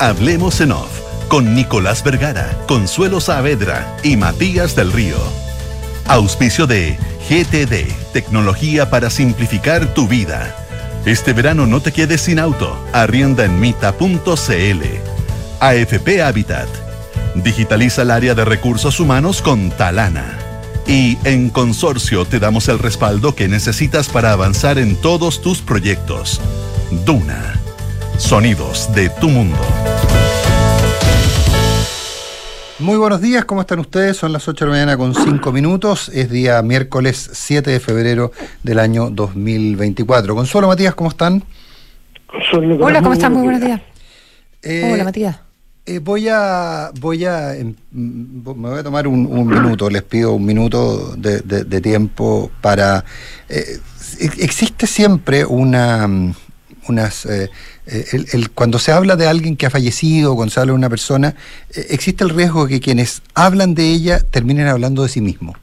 Hablemos en Off con Nicolás Vergara, Consuelo Saavedra y Matías del Río. Auspicio de GTD, tecnología para simplificar tu vida. Este verano no te quedes sin auto. Arrienda en mita.cl. AFP Habitat. Digitaliza el área de recursos humanos con Talana. Y en Consorcio te damos el respaldo que necesitas para avanzar en todos tus proyectos. Duna. Sonidos de tu mundo. Muy buenos días, ¿cómo están ustedes? Son las 8 de la mañana con 5 minutos. Es día miércoles 7 de febrero del año 2024. Consuelo, Matías, ¿cómo están? Hola, ¿cómo están? Muy buenos días. Eh, Hola, Matías. Eh, voy a, voy a, em, me voy a tomar un, minuto, les pido un minuto de, tiempo para... Eh, existe siempre una, unas... El, cuando se habla de alguien que ha fallecido, cuando se habla de una persona, existe el riesgo de que quienes hablan de ella terminen hablando de sí mismos.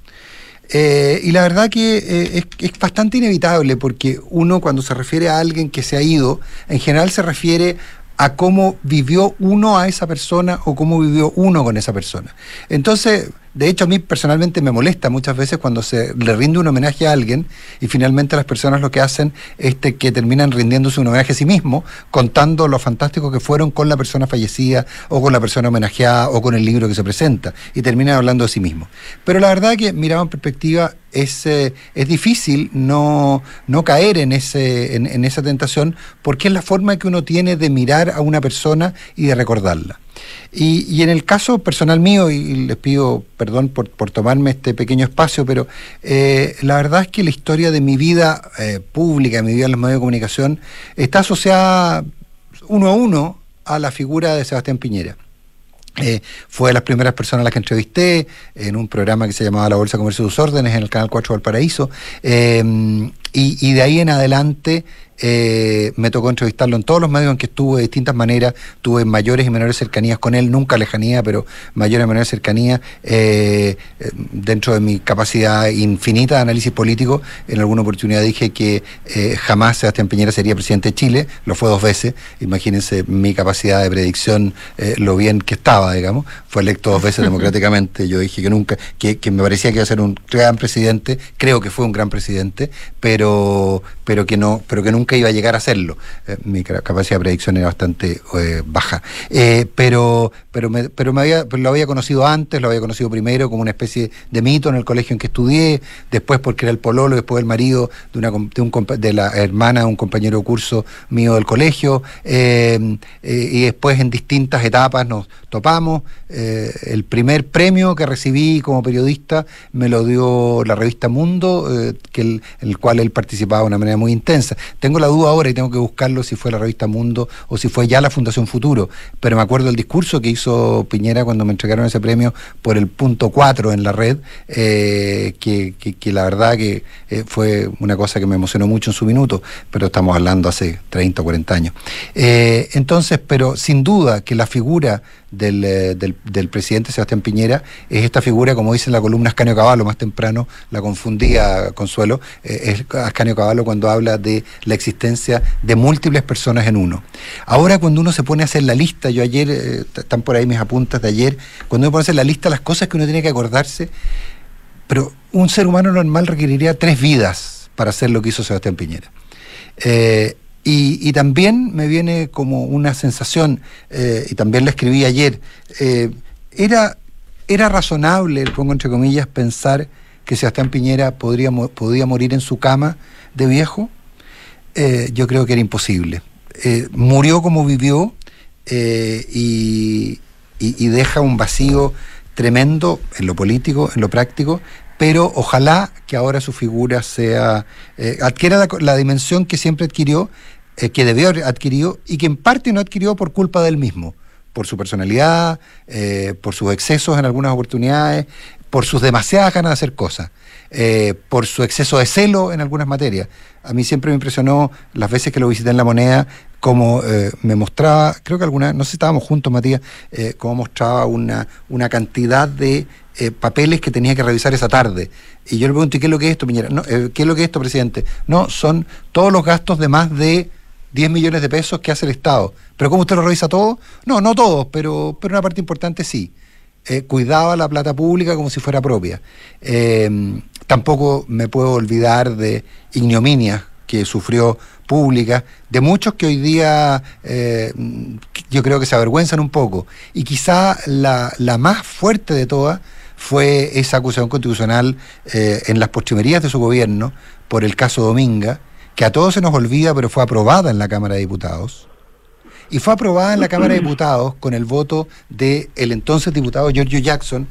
y la verdad que es, es, bastante inevitable porque uno cuando se refiere a alguien que se ha ido, en general se refiere a cómo vivió uno a esa persona o cómo vivió uno con esa persona. Entonces, de hecho, a mí personalmente me molesta muchas veces cuando se le rinde un homenaje a alguien y finalmente las personas lo que hacen es que terminan rindiéndose un homenaje a sí mismo, contando lo fantástico que fueron con la persona fallecida o con la persona homenajeada o con el libro que se presenta y terminan hablando de sí mismo. Pero la verdad que, mirado en perspectiva, es, eh, es difícil no, no caer en, ese, en esa tentación porque es la forma que uno tiene de mirar a una persona y de recordarla. Y, en el caso personal mío, y les pido perdón por, tomarme este pequeño espacio, pero eh, la verdad es que la historia de mi vida eh, pública, mi vida en los medios de comunicación, está asociada uno a uno a la figura de Sebastián Piñera. Eh, fue de las primeras personas a las que entrevisté en un programa que se llamaba La Bolsa Comercio de sus Órdenes en el Canal 4 Valparaíso. Y, y de ahí en adelante eh, me tocó entrevistarlo en todos los medios en que estuve de distintas maneras, tuve mayores y menores cercanías con él, nunca lejanía, pero mayores y menores cercanías, eh, eh, dentro de mi capacidad infinita de análisis político, en alguna oportunidad dije que jamás Sebastián Piñera sería presidente de Chile, lo fue dos veces, imagínense mi capacidad de predicción, lo bien que estaba, digamos, fue electo dos veces democráticamente, yo dije que nunca, que, que me parecía que iba a ser un gran presidente, creo que fue un gran presidente, pero, pero que no, pero que nunca iba a llegar a hacerlo. Eh, mi capacidad de predicción era bastante eh, baja. Eh, pero pero, me, pero me había, lo había conocido antes, lo había conocido primero como una especie de mito en el colegio en que estudié, después porque era el pololo, después el marido de, una, de, la hermana de un compañero de curso mío del colegio, y después en distintas etapas nos topamos. el primer premio que recibí como periodista me lo dio la revista Mundo, que el, el cual él participaba de una manera muy intensa. Tengo la duda ahora y tengo que buscarlo si fue la revista Mundo o si fue ya la Fundación Futuro, pero me acuerdo el discurso que hizo Piñera cuando me entregaron ese premio por el punto 4 en la red, eh, que, la verdad que eh, fue una cosa que me emocionó mucho en su minuto, pero estamos hablando hace 30 o 40 años. Eh, entonces, pero sin duda que la figura del, del, presidente Sebastián Piñera es esta figura, como dice en la columna Ascanio Caballo, más temprano la confundía Consuelo, es Ascanio Caballo cuando habla de la existencia de múltiples personas en uno. Ahora cuando uno se pone a hacer la lista, yo ayer, eh, están por ahí mis apuntes de ayer, cuando uno pone a hacer la lista las cosas que uno tiene que acordarse, pero un ser humano normal requeriría tres vidas para hacer lo que hizo Sebastián Piñera. Eh, y, también me viene como una sensación, eh, y también la escribí ayer, era, era razonable, pongo entre comillas, pensar que Sebastián Piñera podría, podía morir en su cama de viejo. Eh, yo creo que era imposible. Eh, murió como vivió eh, y, deja un vacío tremendo en lo político, en lo práctico, pero ojalá que ahora su figura sea adquiera la, dimensión que siempre adquirió, que debió haber adquirido y que en parte no adquirió por culpa del mismo, por su personalidad, por sus excesos en algunas oportunidades, por sus demasiadas ganas de hacer cosas. Eh, por su exceso de celo en algunas materias. A mí siempre me impresionó las veces que lo visité en La Moneda, como eh, me mostraba, creo que alguna, no sé si estábamos juntos, Matías, eh, cómo mostraba una, una cantidad de papeles que tenía que revisar esa tarde. Y yo le pregunté, ¿qué es lo que es esto, Piñera? ¿Qué es lo que es esto, presidente? No, son todos los gastos de más de 10 millones de pesos que hace el Estado. ¿Pero cómo usted lo revisa todo? No, no todos, pero, pero una parte importante sí. Eh, cuidaba la plata pública como si fuera propia. Eh, tampoco me puedo olvidar de ignominias que sufrió pública, de muchos que hoy día eh, yo creo que se avergüenzan un poco. Y quizá la, la más fuerte de todas fue esa acusación constitucional en las postrimerías de su gobierno por el caso Dominga, que a todos se nos olvida, pero fue aprobada en la Cámara de Diputados. Y fue aprobada en la Cámara de Diputados con el voto del el entonces diputado Giorgio Jackson,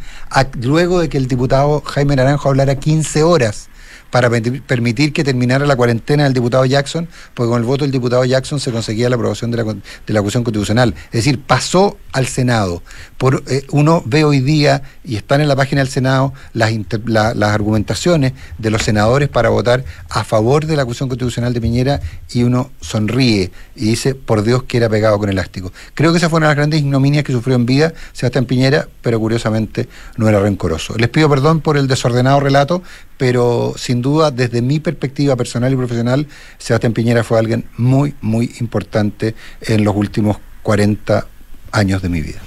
luego de que el diputado Jaime Naranjo hablara 15 horas para permitir que terminara la cuarentena del diputado Jackson, porque con el voto del diputado Jackson se conseguía la aprobación de la, de la acusación constitucional. Es decir, pasó al Senado. Por, eh, uno ve hoy día, y están en la página del Senado, las, las argumentaciones de los senadores para votar a favor de la acusación constitucional de Piñera y uno sonríe y dice, por Dios que era pegado con elástico. Creo que esa fue una de las grandes ignominias que sufrió en vida Sebastián Piñera, pero curiosamente no era rencoroso. Les pido perdón por el desordenado relato, pero sin duda, desde mi perspectiva personal y profesional, Sebastián Piñera fue alguien muy, muy importante en los últimos 40 años de mi vida.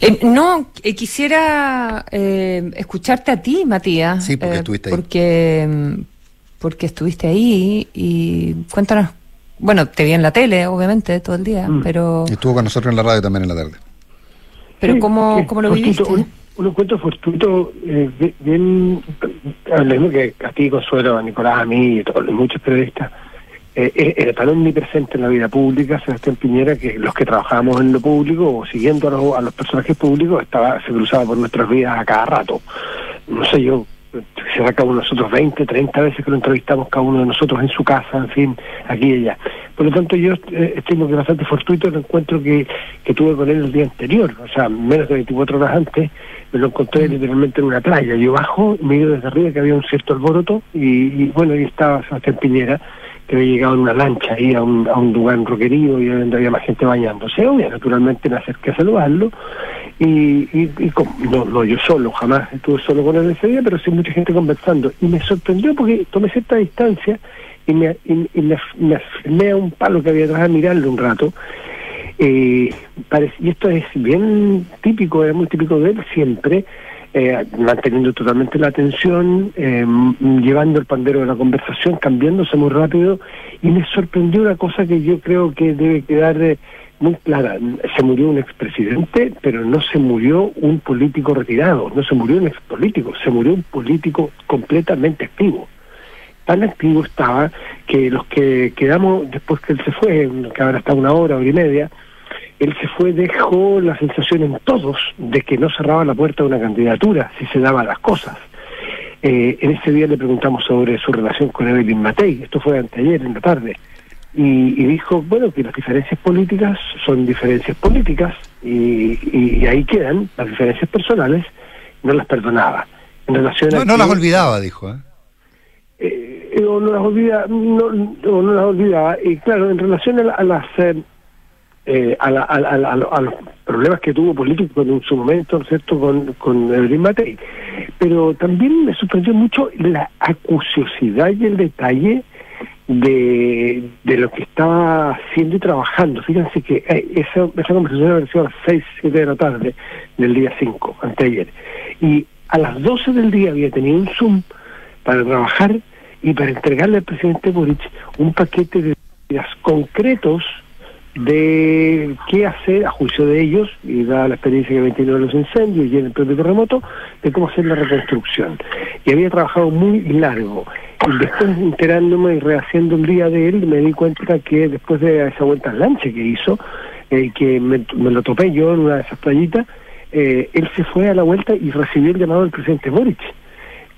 Eh, no, eh, quisiera eh, escucharte a ti, Matías. Sí, porque estuviste ahí. Porque, mm, porque estuviste ahí y cuéntanos. Bueno, te vi en la tele, obviamente, todo el día, mm. pero. estuvo con nosotros en la radio también en la tarde. Pero ¿cómo, ¿cómo lo viviste? Un encuentro fortuito, eh, bien, hablemos que a ti, Consuelo, a Nicolás, a mí y a muchos periodistas, eh, eh, era tan omnipresente en la vida pública, Sebastián Piñera, que los que trabajábamos en lo público o siguiendo a los, a los personajes públicos, estaba se cruzaba por nuestras vidas a cada rato. No sé, yo se cada uno de nosotros 20, 30 veces que lo entrevistamos cada uno de nosotros en su casa, en fin, aquí y allá. Por lo tanto, yo eh, estimo que bastante fortuito el encuentro que, que tuve con él el día anterior, o sea, menos de 24 horas antes, me lo encontré literalmente en una playa. Yo bajo, miro desde arriba que había un cierto alboroto y, bueno, ahí estaba Sebastián Piñera que había llegado en una lancha ahí a un, a un lugar en roquerío y donde había más gente bañándose. Obvio, naturalmente me acerqué a saludarlo y, y, no, no yo solo, jamás estuve solo con él ese día, pero sí mucha gente conversando. Y me sorprendió porque tomé cierta distancia y me, y, me, a un palo que había atrás a mirarlo un rato. Eh, y esto es bien típico, es muy típico de él siempre, eh, manteniendo totalmente la atención, eh, llevando el pandero de la conversación, cambiándose muy rápido, y me sorprendió una cosa que yo creo que debe quedar muy clara. Se murió un expresidente, pero no se murió un político retirado, no se murió un expolítico, se murió un político completamente activo. Tan activo estaba que los que quedamos después que él se fue, que ahora está una hora, hora y media, él se fue, dejó la sensación en todos de que no cerraba la puerta de una candidatura si se daban las cosas. Eh, en ese día le preguntamos sobre su relación con Evelyn Matei, esto fue anteayer en la tarde, y, dijo, bueno, que las diferencias políticas son diferencias políticas y, ahí quedan las diferencias personales, no las perdonaba. En relación no, no las olvidaba, dijo. ¿eh? Eh, no las olvidaba, no, no, las olvidaba. Y claro, en relación a, las eh, a, los problemas que tuvo político en su momento, ¿cierto?, con, con Evelyn Matei. Pero también me sorprendió mucho la acuciosidad y el detalle de, de lo que estaba haciendo y trabajando. Fíjense que eh, esa, esa conversación había sido a las 6, 7 de la tarde del día 5, anteayer. Y a las 12 del día había tenido un Zoom para trabajar y para entregarle al presidente Boric un paquete de medidas concretos de qué hacer a juicio de ellos, y dada la experiencia que había tenido en los incendios y en el propio terremoto, de cómo hacer la reconstrucción. Y había trabajado muy largo. Y después enterándome y rehaciendo un día de él, me di cuenta que después de esa vuelta al lanche que hizo, eh, que me, lo topé yo en una de esas playitas, eh, él se fue a la vuelta y recibió el llamado del presidente Boric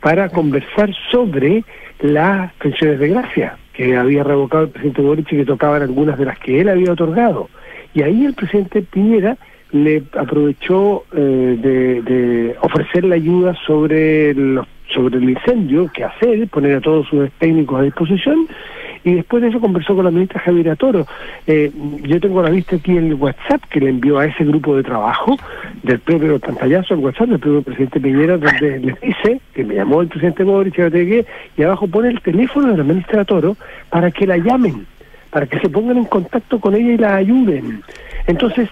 para conversar sobre las pensiones de gracia que había revocado el presidente Boric y que tocaban algunas de las que él había otorgado. Y ahí el presidente Piñera le aprovechó eh, de, de ofrecer la ayuda sobre los sobre el incendio, que hacer, poner a todos sus técnicos a disposición, y después de eso conversó con la ministra Javiera Toro. Eh, yo tengo la vista aquí en el WhatsApp que le envió a ese grupo de trabajo del propio pantallazo al WhatsApp del propio presidente Piñera, donde les dice que me llamó el presidente Boric y abajo pone el teléfono de la ministra Toro para que la llamen, para que se pongan en contacto con ella y la ayuden. Entonces,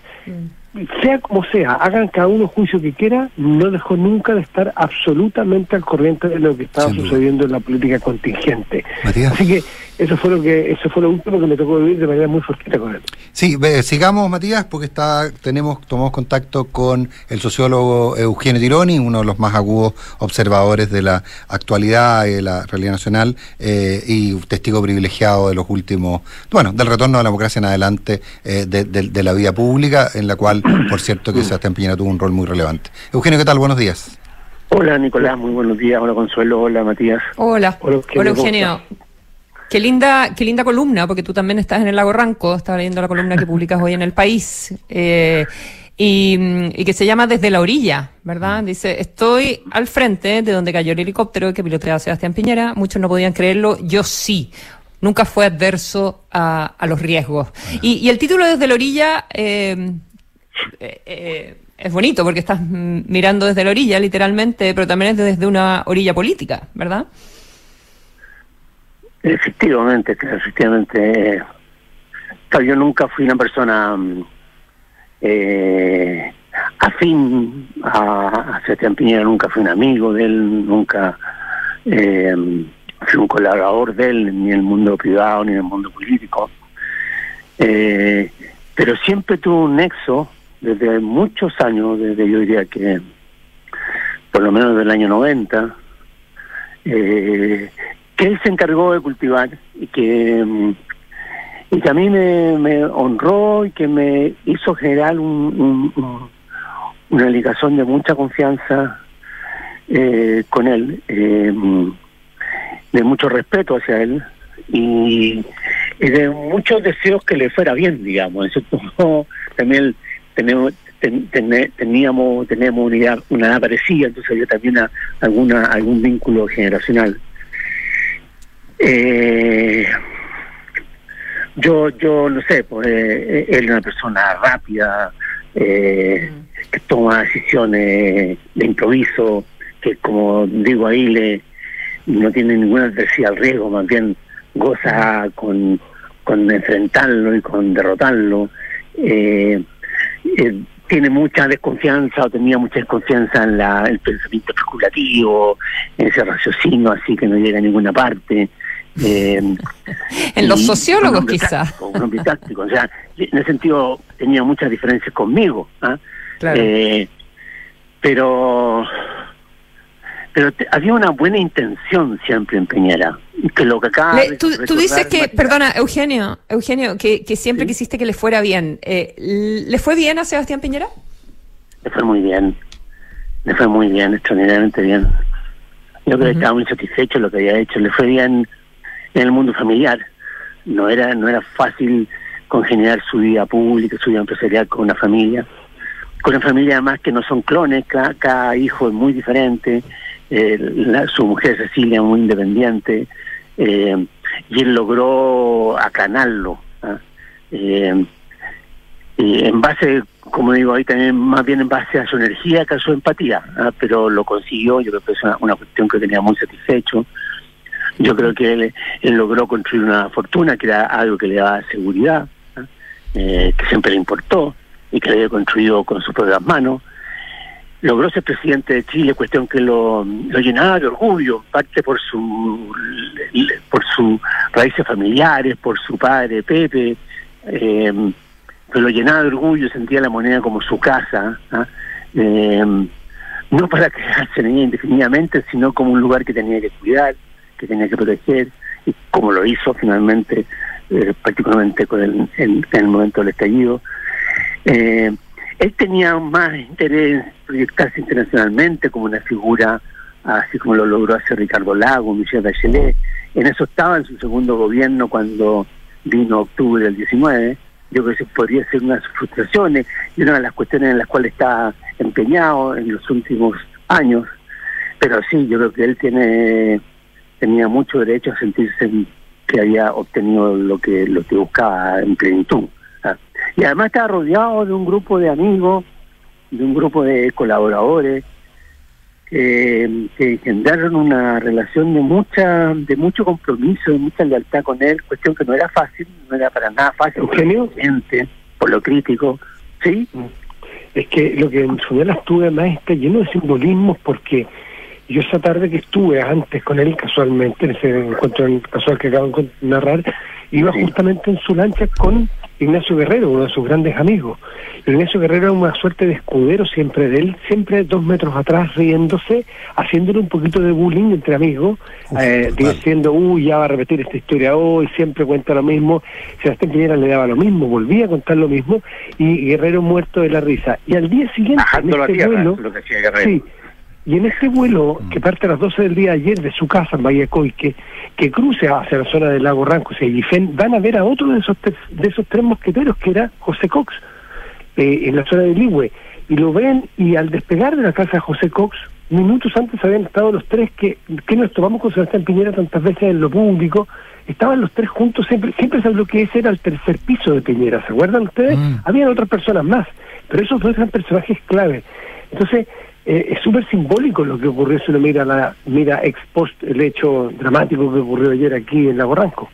sea como sea, hagan cada uno juicio que quiera, no dejó nunca de estar absolutamente al corriente de lo que estaba sucediendo en la política contingente. Así que eso fue lo que eso fue lo último que me tocó vivir de manera muy fuerte con él. Sí, sigamos Matías, porque está tenemos tomamos contacto con el sociólogo Eugenio Tironi, uno de los más agudos observadores de la actualidad y de la realidad nacional eh, y testigo privilegiado de los últimos, bueno, del retorno a la democracia en adelante eh, de, la vida pública, en la cual, por cierto, que Sebastián Piñera tuvo un rol muy relevante. Eugenio, ¿qué tal? Buenos días. Hola Nicolás, muy buenos días. Hola Consuelo, hola Matías. Hola, hola Eugenio. Qué linda, qué linda columna, porque tú también estás en el Lago Ranco, estaba leyendo la columna que publicas hoy en El País, eh, y, que se llama Desde la orilla, ¿verdad? Dice, estoy al frente de donde cayó el helicóptero que piloteaba Sebastián Piñera, muchos no podían creerlo, yo sí. Nunca fue adverso a, los riesgos. Y, el título Desde la orilla eh, eh, es bonito porque estás mirando desde la orilla, literalmente, pero también es desde una orilla política, ¿verdad? Efectivamente, efectivamente. Yo nunca fui una persona mm, eh, afín a, a Sebastián Piñera, nunca fui un amigo de él, nunca eh, fui un colaborador de él, ni en el mundo privado, ni en el mundo político. Eh, pero siempre tuve un nexo desde muchos años, desde yo diría que por lo menos del año 90, eh, que él se encargó de cultivar y que mm, y que a mí me, honró y que me hizo generar un, una ligación de mucha confianza eh, con él, eh, de mucho respeto hacia él y, de muchos deseos que le fuera bien, digamos. también tenemos, teníamos teníamos una edad, una edad parecida, entonces había también alguna algún vínculo generacional. Eh, yo, yo no sé, pues eh, él es una persona rápida, eh, que toma decisiones de improviso, que como digo ahí, le no tiene ninguna adversidad al riesgo, más bien goza con, con enfrentarlo y con derrotarlo. Eh, eh, tiene mucha desconfianza o tenía mucha desconfianza en la, el pensamiento especulativo, en ese raciocinio así que no llega a ninguna parte. Eh, en los sociólogos quizás. Un hombre táctico, o sea, en ese sentido tenía muchas diferencias conmigo. ¿ah? Eh, pero pero había una buena intención siempre en Piñera. Que lo que acá tú, dices que, perdona, Eugenio, Eugenio, que, que siempre quisiste que le fuera bien. Eh, ¿Le fue bien a Sebastián Piñera? Le fue muy bien. Le fue muy bien, extraordinariamente bien. Yo creo que estaba muy satisfecho de lo que había hecho. Le fue bien en el mundo familiar. No era, no era fácil congeniar su vida pública, su vida empresarial con una familia. Con una familia además que no son clones, cada, hijo es muy diferente, eh, su mujer Cecilia muy independiente, eh, y él logró acanarlo. ¿ah? Eh, en base, como digo ahí también, más bien en base a su energía que a su empatía, ¿ah? pero lo consiguió, yo creo que es una, cuestión que tenía muy satisfecho. Yo creo que él, logró construir una fortuna que era algo que le daba seguridad, eh, que siempre le importó y que le había construido con sus propias manos. Logró ser presidente de Chile, cuestión que lo, llenaba de orgullo, parte por su por sus raíces familiares, por su padre Pepe, eh, pero lo llenaba de orgullo, sentía la moneda como su casa. ¿ah? Eh, no para quedarse en ella indefinidamente, sino como un lugar que tenía que cuidar que tenía que proteger, y como lo hizo finalmente, eh, particularmente con el, en, el momento del estallido. Eh, él tenía más interés en proyectarse internacionalmente como una figura, así como lo logró hacer Ricardo Lago, Michel Bachelet. En eso estaba en su segundo gobierno cuando vino octubre del 19. Yo creo que podría ser una de sus frustraciones y una de las cuestiones en las cuales está empeñado en los últimos años. Pero sí, yo creo que él tiene tenía mucho derecho a sentirse que había obtenido lo que lo que buscaba en plenitud. Y además estaba rodeado de un grupo de amigos, de un grupo de colaboradores que, que engendraron una relación de mucha de mucho compromiso, de mucha lealtad con él, cuestión que no era fácil, no era para nada fácil, Eugenio, por lo crítico, ¿sí? Es que lo que en su estuve más está lleno de simbolismos porque yo esa tarde que estuve antes con él casualmente, en ese encuentro casual que acabo de narrar, iba justamente en su lancha con Ignacio Guerrero, uno de sus grandes amigos. Ignacio Guerrero era una suerte de escudero siempre de él, siempre dos metros atrás riéndose, haciéndole un poquito de bullying entre amigos, eh, diciendo, uy, ya va a repetir esta historia hoy, siempre cuenta lo mismo. Sebastián Piñera le daba lo mismo, volvía a contar lo mismo, y Guerrero muerto de la risa. Y al día siguiente, en este vuelo, sí, y en ese vuelo, mm. que parte a las 12 del día ayer de su casa en Vallacoique, que cruce hacia la zona del lago Ranco y Guifén, van a ver a otro de esos, de esos tres mosqueteros, que era José Cox, eh, en la zona de Ligüe. Y lo ven, y al despegar de la casa de José Cox, minutos antes habían estado los tres que, que nos tomamos con Sebastián Piñera tantas veces en lo público, estaban los tres juntos, siempre, siempre se que ese era el tercer piso de Piñera, ¿se acuerdan ustedes? Mm. Habían otras personas más, pero esos dos eran personajes clave. Entonces, eh, es súper simbólico lo que ocurrió si uno mira, la, mira ex post el hecho dramático que ocurrió ayer aquí en Lago Ranco.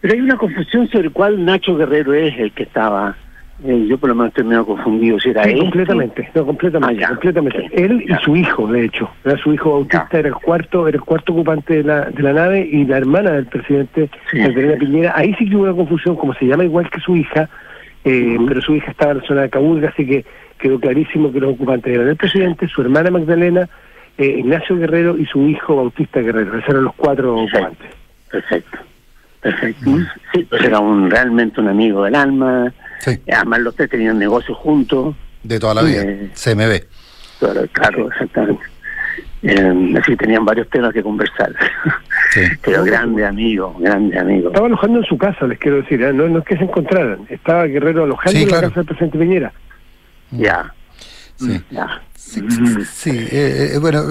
Pero hay una confusión sobre cuál Nacho Guerrero es el que estaba. Eh, yo por lo menos estoy medio confundido si era él. Este. Completamente, no, completamente, ah, completamente. Él y su hijo, de hecho. Era su hijo Bautista, era el cuarto, era el cuarto ocupante de la, de la nave y la hermana del presidente, sí. Piñera. Ahí sí que hubo una confusión, como se llama igual que su hija, eh, pero su hija estaba en la zona de Cabulga, así que quedó clarísimo que los ocupantes eran el presidente, su hermana Magdalena, eh, Ignacio Guerrero y su hijo Bautista Guerrero. Esos eran los cuatro ocupantes. Perfecto. Perfecto. Sí, pues era un, realmente un amigo del alma. Sí. Además, los tres tenían negocios juntos. De toda la vida. Eh, CMB. Claro, exactamente. Eh, así tenían varios temas que conversar. Sí. Pero grande amigo, grande amigo. Estaba alojando en su casa, les quiero decir, ¿eh? no, no es que se encontraran. Estaba Guerrero alojando en la casa del presidente Piñera. Ya. Sí. Ya. Sí, sí, eh, eh, bueno,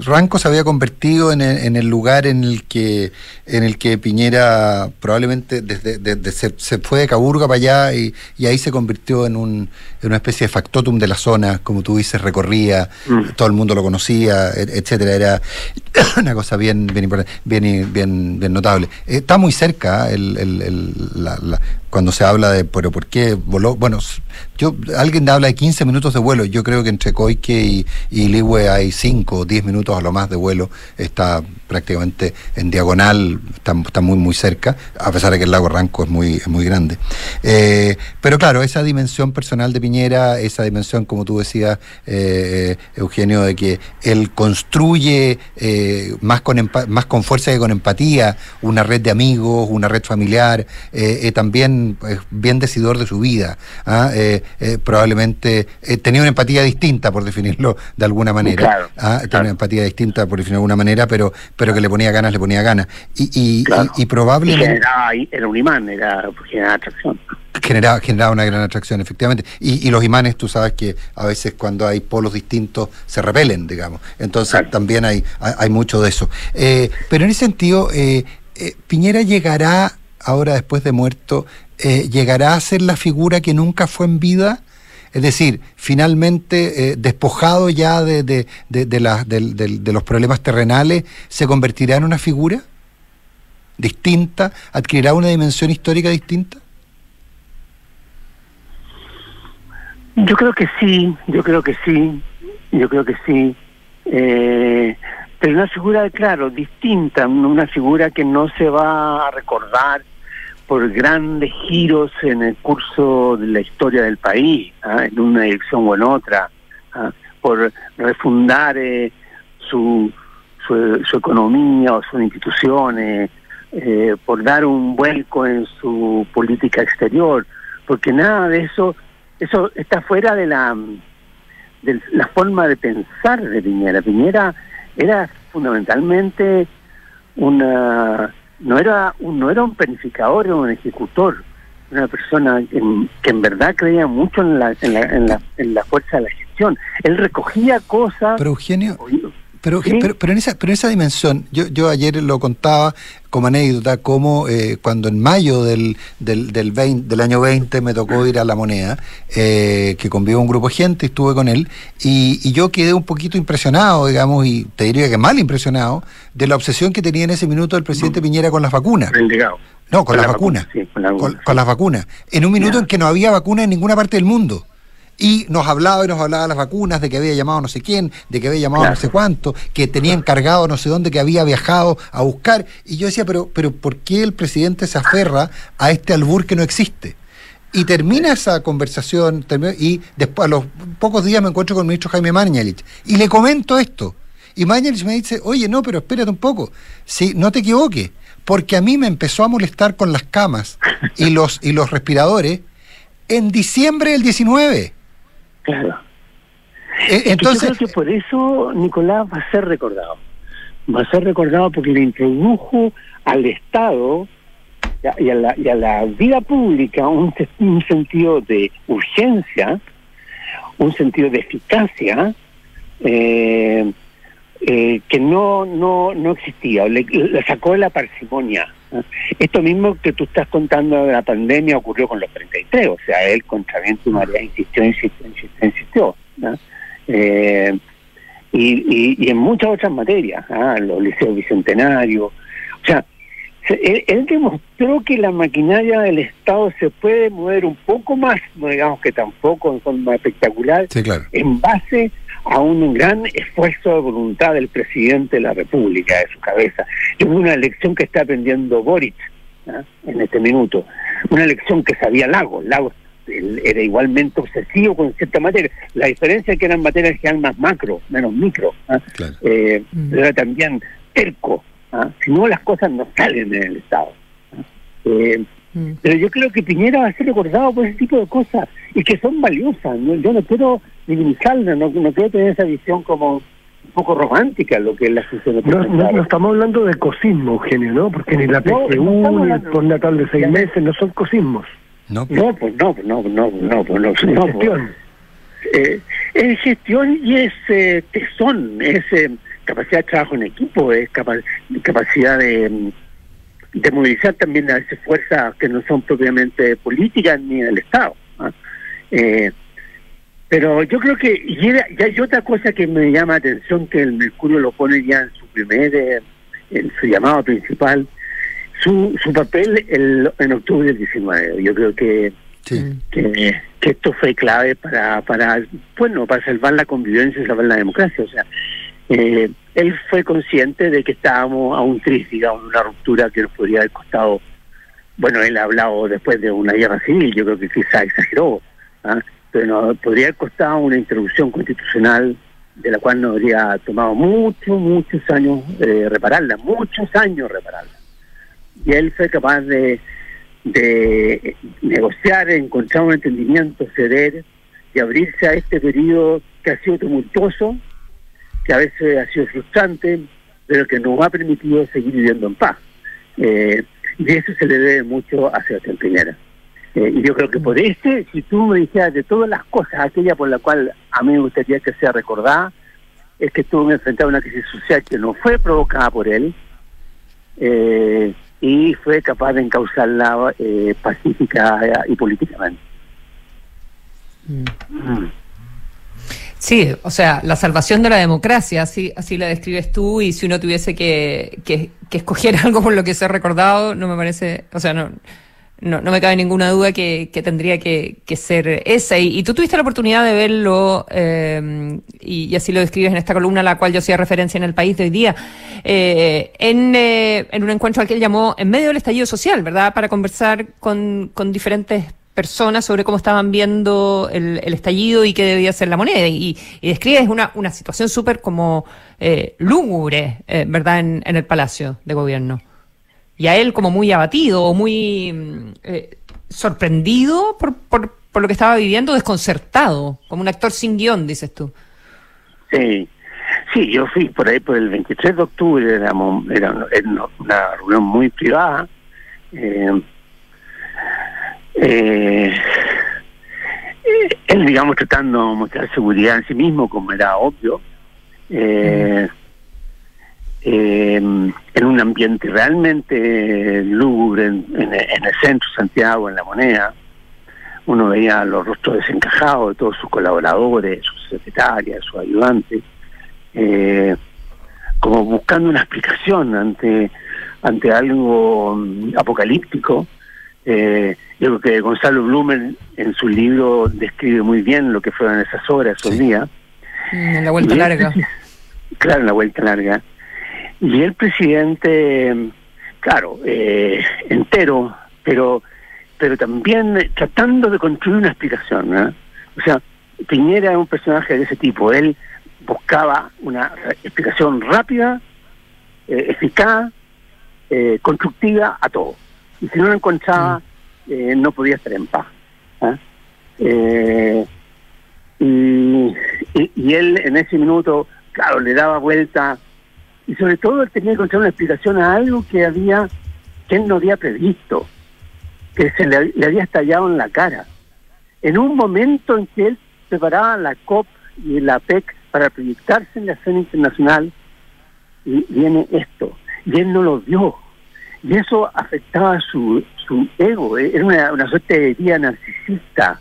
Ranco se había convertido en el, lugar en el que en el que Piñera probablemente desde, se, fue de Caburga para allá y, ahí se convirtió en, un, en una especie de factotum de la zona, como tú dices, recorría, mm. todo el mundo lo conocía, etcétera, era una cosa bien bien bien bien, bien notable. Está muy cerca el, el, la, cuando se habla de, pero ¿por qué voló? Bueno, yo alguien habla de 15 minutos de vuelo, yo creo que entre Coique y, y Ligüe hay 5 o 10 minutos a lo más de vuelo, está prácticamente en diagonal, está, está muy muy cerca, a pesar de que el lago Ranco es muy, muy grande. Eh, pero claro, esa dimensión personal de Piñera, esa dimensión, como tú decías, eh, Eugenio, de que él construye eh, más, con más con fuerza que con empatía una red de amigos, una red familiar, también bien decidor de su vida. ¿ah? Eh, eh, probablemente eh, tenía una empatía distinta, por definirlo de alguna manera. ¿ah? Tenía una empatía distinta, por definirlo de alguna manera, pero, pero que le ponía ganas, le ponía ganas. Y, y, probablemente... era un imán, era, generaba atracción. Generaba, generaba una gran atracción, efectivamente. Y, los imanes, tú sabes que a veces cuando hay polos distintos se repelen, digamos. Entonces también hay, hay, mucho de eso. pero en ese sentido, Piñera llegará ahora después de muerto, eh, llegará a ser la figura que nunca fue en vida? Es decir, finalmente, eh, despojado ya de, de, de, de, los problemas terrenales, ¿se convertirá en una figura distinta? ¿Adquirirá una dimensión histórica distinta? Yo creo que sí, yo creo que sí, yo creo que sí. Eh, pero una figura, claro, distinta, una figura que no se va a recordar por grandes giros en el curso de la historia del país, ¿ah? en una dirección o en otra, ¿ah? por refundar eh, su, su, economía o sus instituciones, eh, por dar un vuelco en su política exterior, porque nada de eso, eso está fuera de la, de la forma de pensar de Piñera. Piñera era fundamentalmente una no era un, no era un planificador, era un ejecutor, una persona que en verdad creía mucho en la, en la, en la, fuerza de la gestión. Él recogía cosas. Pero Eugenio, Pero, pero, en esa, pero esa dimensión, yo, yo ayer lo contaba como anécdota, como eh, cuando en mayo del, del, del, del año 20 me tocó ir a La Moneda, eh, que convivo un grupo de gente, estuve con él, y, y, yo quedé un poquito impresionado, digamos, y te diría que mal impresionado, de la obsesión que tenía en ese minuto el presidente mm. Piñera con las vacunas. No, con, las vacunas. con, las vacunas. En un minuto en que no había vacuna en ninguna parte del mundo y nos hablaba y nos hablaba de las vacunas, de que había llamado no sé quién, de que había llamado no sé cuánto, que tenía encargado no sé dónde, que había viajado a buscar. Y yo decía, pero, pero ¿por qué el presidente se aferra a este albur que no existe? Y termina esa conversación y después a los pocos días me encuentro con el ministro Jaime Mañalich y le comento esto. Y Mañalich me dice, oye, no, pero espérate un poco, si no te equivoques, porque a mí me empezó a molestar con las camas y los, y los respiradores en diciembre del 19. Claro. Eh, entonces, yo creo que por eso Nicolás va a ser recordado. Va a ser recordado porque le introdujo al Estado y a la, y a la vida pública un, un sentido de urgencia, un sentido de eficacia, eh, eh, que no no no existía, le, sacó de la parsimonia. Esto mismo que tú estás contando de la pandemia ocurrió con los 33, o sea, él contra viento y marea insistió, insistió, insistió, insistió. Eh, y, y, en muchas otras materias, ¿ah? los liceos bicentenarios, o sea, él, él, demostró que la maquinaria del Estado se puede mover un poco más, no digamos que tampoco en forma espectacular, en base a un gran esfuerzo de voluntad del presidente de la República, de su cabeza. Es una elección que está aprendiendo Boric ¿ah? en este minuto, una elección que sabía Lago, Lago era igualmente obsesivo con cierta materia. La diferencia es que eran materias que eran más macro, menos micro. ¿ah? Eh, mm. Era también terco. ¿ah? Si no, las cosas no salen en el Estado. Mm. Pero yo creo que Piñera va a ser recordado por ese tipo de cosas y que son valiosas. Yo no quiero minimizarla, no, no quiero tener esa visión como un poco romántica lo que es la función no, no, estamos hablando de cosismo, Eugenio, ¿no? Porque ni la PSU, ni el postnatal de seis meses, no son cosismos. No, no, pues no, no, no, no, pues no, es gestión. Eh, es gestión y es eh, tesón, es eh, capacidad de trabajo en equipo, es capacidad de, de movilizar también a veces fuerzas que no son propiamente políticas ni del Estado. Eh, pero yo creo que ya hay otra cosa que me llama la atención, que el Mercurio lo pone ya en su primer, eh, en su llamado principal, su, su papel el, en octubre del 19. Yo creo que, que, esto fue clave para, para, bueno, para salvar la convivencia y salvar la democracia. O sea, eh, él fue consciente de que estábamos a un tris, digamos, una ruptura que nos podría haber costado. Bueno, él ha hablado después de una guerra civil, yo creo que quizá exageró. ¿ah? pero podría haber costado una introducción constitucional de la cual nos habría tomado muchos, muchos años eh, repararla, muchos años repararla. Y él fue capaz de, de negociar, encontrar un entendimiento, ceder y abrirse a este periodo que ha sido tumultuoso, que a veces ha sido frustrante, pero que nos ha permitido seguir viviendo en paz. Eh, y eso se le debe mucho a Sebastián Piñera. Eh, y yo creo que por este, si tú me dijeras de todas las cosas, aquella por la cual a mí me gustaría que sea recordada, es que estuvo enfrentado a una crisis social que no fue provocada por él eh, y fue capaz de encauzarla eh, pacífica y políticamente. Mm. Sí, o sea, la salvación de la democracia, así, así la describes tú, y si uno tuviese que, que, que escoger algo por lo que ser recordado, no me parece, o sea, no, no, no me cabe ninguna duda que, que tendría que, que, ser esa. Y, tú tuviste la oportunidad de verlo, eh, y, así lo describes en esta columna a la cual yo hacía referencia en el país de hoy día, eh, en, eh, en un encuentro al que él llamó en medio del estallido social, ¿verdad? Para conversar con, con diferentes personas sobre cómo estaban viendo el, el, estallido y qué debía ser la moneda. Y, y describes una, una situación súper como eh, lúgubre, eh, ¿verdad?, en, en el Palacio de Gobierno y a él como muy abatido o muy mm, eh, sorprendido por, por, por, lo que estaba viviendo, desconcertado, como un actor sin guion, dices tú. Sí, sí, yo fui por ahí por el 23 de octubre, era, una reunión muy privada. Eh, eh, él, digamos, tratando de mostrar seguridad en sí mismo, como era obvio. Eh, eh, en un ambiente realmente lúgubre en, el centro de Santiago, en la moneda. Uno veía los rostros desencajados de todos sus colaboradores, sus secretarias, sus ayudantes, eh, como buscando una explicación ante, ante algo mm, apocalíptico. Eh, yo creo que Gonzalo Blumen en su libro describe muy bien lo que fueron esas horas, esos días. Mm, en la vuelta larga. claro, en la vuelta larga. Y el presidente, claro, eh, entero, pero pero también tratando de construir una explicación. O sea, Piñera es un personaje de ese tipo. Él buscaba una explicación rápida, eh, eficaz, eh, constructiva a todo. Y si no lo encontraba, mm. no podía estar en paz. y, y, él en ese minuto, claro, le daba vuelta y sobre todo él tenía que encontrar una explicación a algo que había que él no había previsto, que se le, había estallado en la cara. En un momento en que él preparaba la COP y la PEC para proyectarse en la escena internacional, y viene esto, y él no lo vio. Y eso afectaba su, su ego, eh, era una, una suerte de vida narcisista,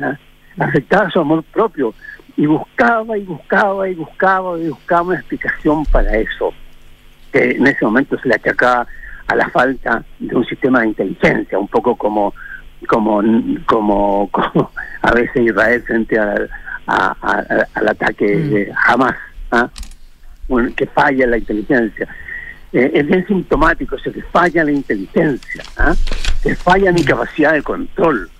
¿ah? afectaba su amor propio y buscaba y buscaba y buscaba y buscaba una explicación para eso, que en ese momento se le achacaba a la falta de un sistema de inteligencia, un poco como como como, como a veces Israel frente al, al ataque mm. de Hamas, ¿ah? que falla la inteligencia. Eh, es bien sintomático, o que falla la inteligencia, ¿ah? que falla mi capacidad de control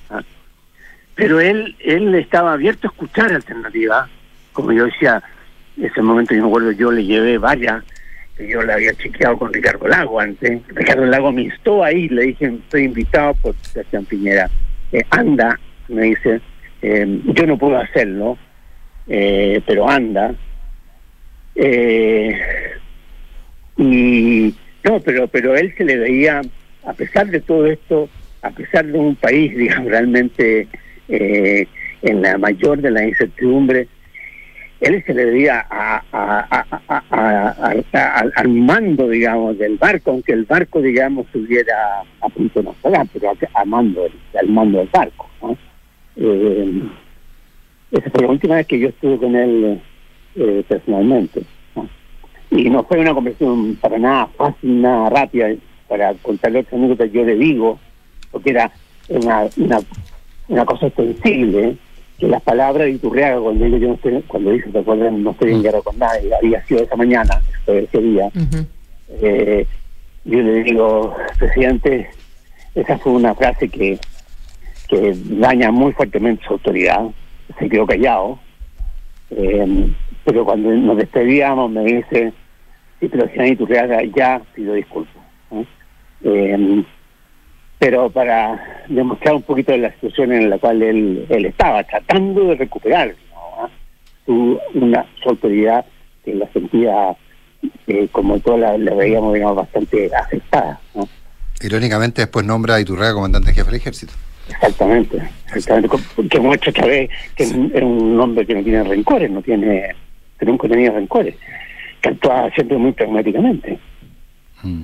pero él él estaba abierto a escuchar alternativas. Como yo decía, en ese momento yo me acuerdo, yo le llevé varias, que yo le había chequeado con Ricardo Lago antes. Ricardo Lago me instó ahí, le dije, estoy invitado por Sebastián Piñera. Eh, anda, me dice, eh, yo no puedo hacerlo, eh, pero anda. Y no, pero, pero él se le veía, a pesar de todo esto, a pesar de un país, digamos, realmente eh, en la mayor de la incertidumbre, él se le debía a, al mando, digamos, del barco, aunque el barco, digamos, estuviera a punto de naufragar, pero a, mando, al mando del barco. Eh, esa fue la última vez que yo estuve con él eh, personalmente. Y no fue una conversación para nada fácil, nada rápida, para contarle otra anécdota yo le digo, porque era una, una una cosa sensible, que las palabras de Iturriaga, cuando digo yo no estoy, cuando dice, ¿te acuerdan? No estoy en guerra con nadie, había sido esa mañana, ese día. eh, yo le digo, presidente, esa fue una frase que, que daña muy fuertemente su autoridad, se quedó callado, eh, pero cuando nos despedíamos me dice, sí, pero señor Iturriaga ya pido disculpas. Eh, pero para demostrar un poquito de la situación en la cual él, él estaba, tratando de recuperar una su autoridad que la sentía, eh, como toda la, veíamos, digamos, bastante afectada. ¿no? Irónicamente, después nombra a Iturrega comandante jefe del ejército. Exactamente, exactamente. Que muestra otra vez que es un hombre que no tiene rencores, no tiene, que nunca tenía rencores, que actúa siempre muy pragmáticamente. Mm.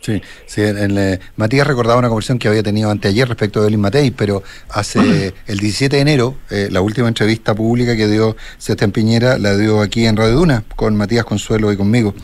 Sí, sí en, Matías recordaba una conversación que había tenido anteayer respecto de Evelyn Matei, pero hace el 17 de enero, eh, la última entrevista pública que dio Sebastián Piñera la dio aquí en Radio Duna, con Matías Consuelo y conmigo.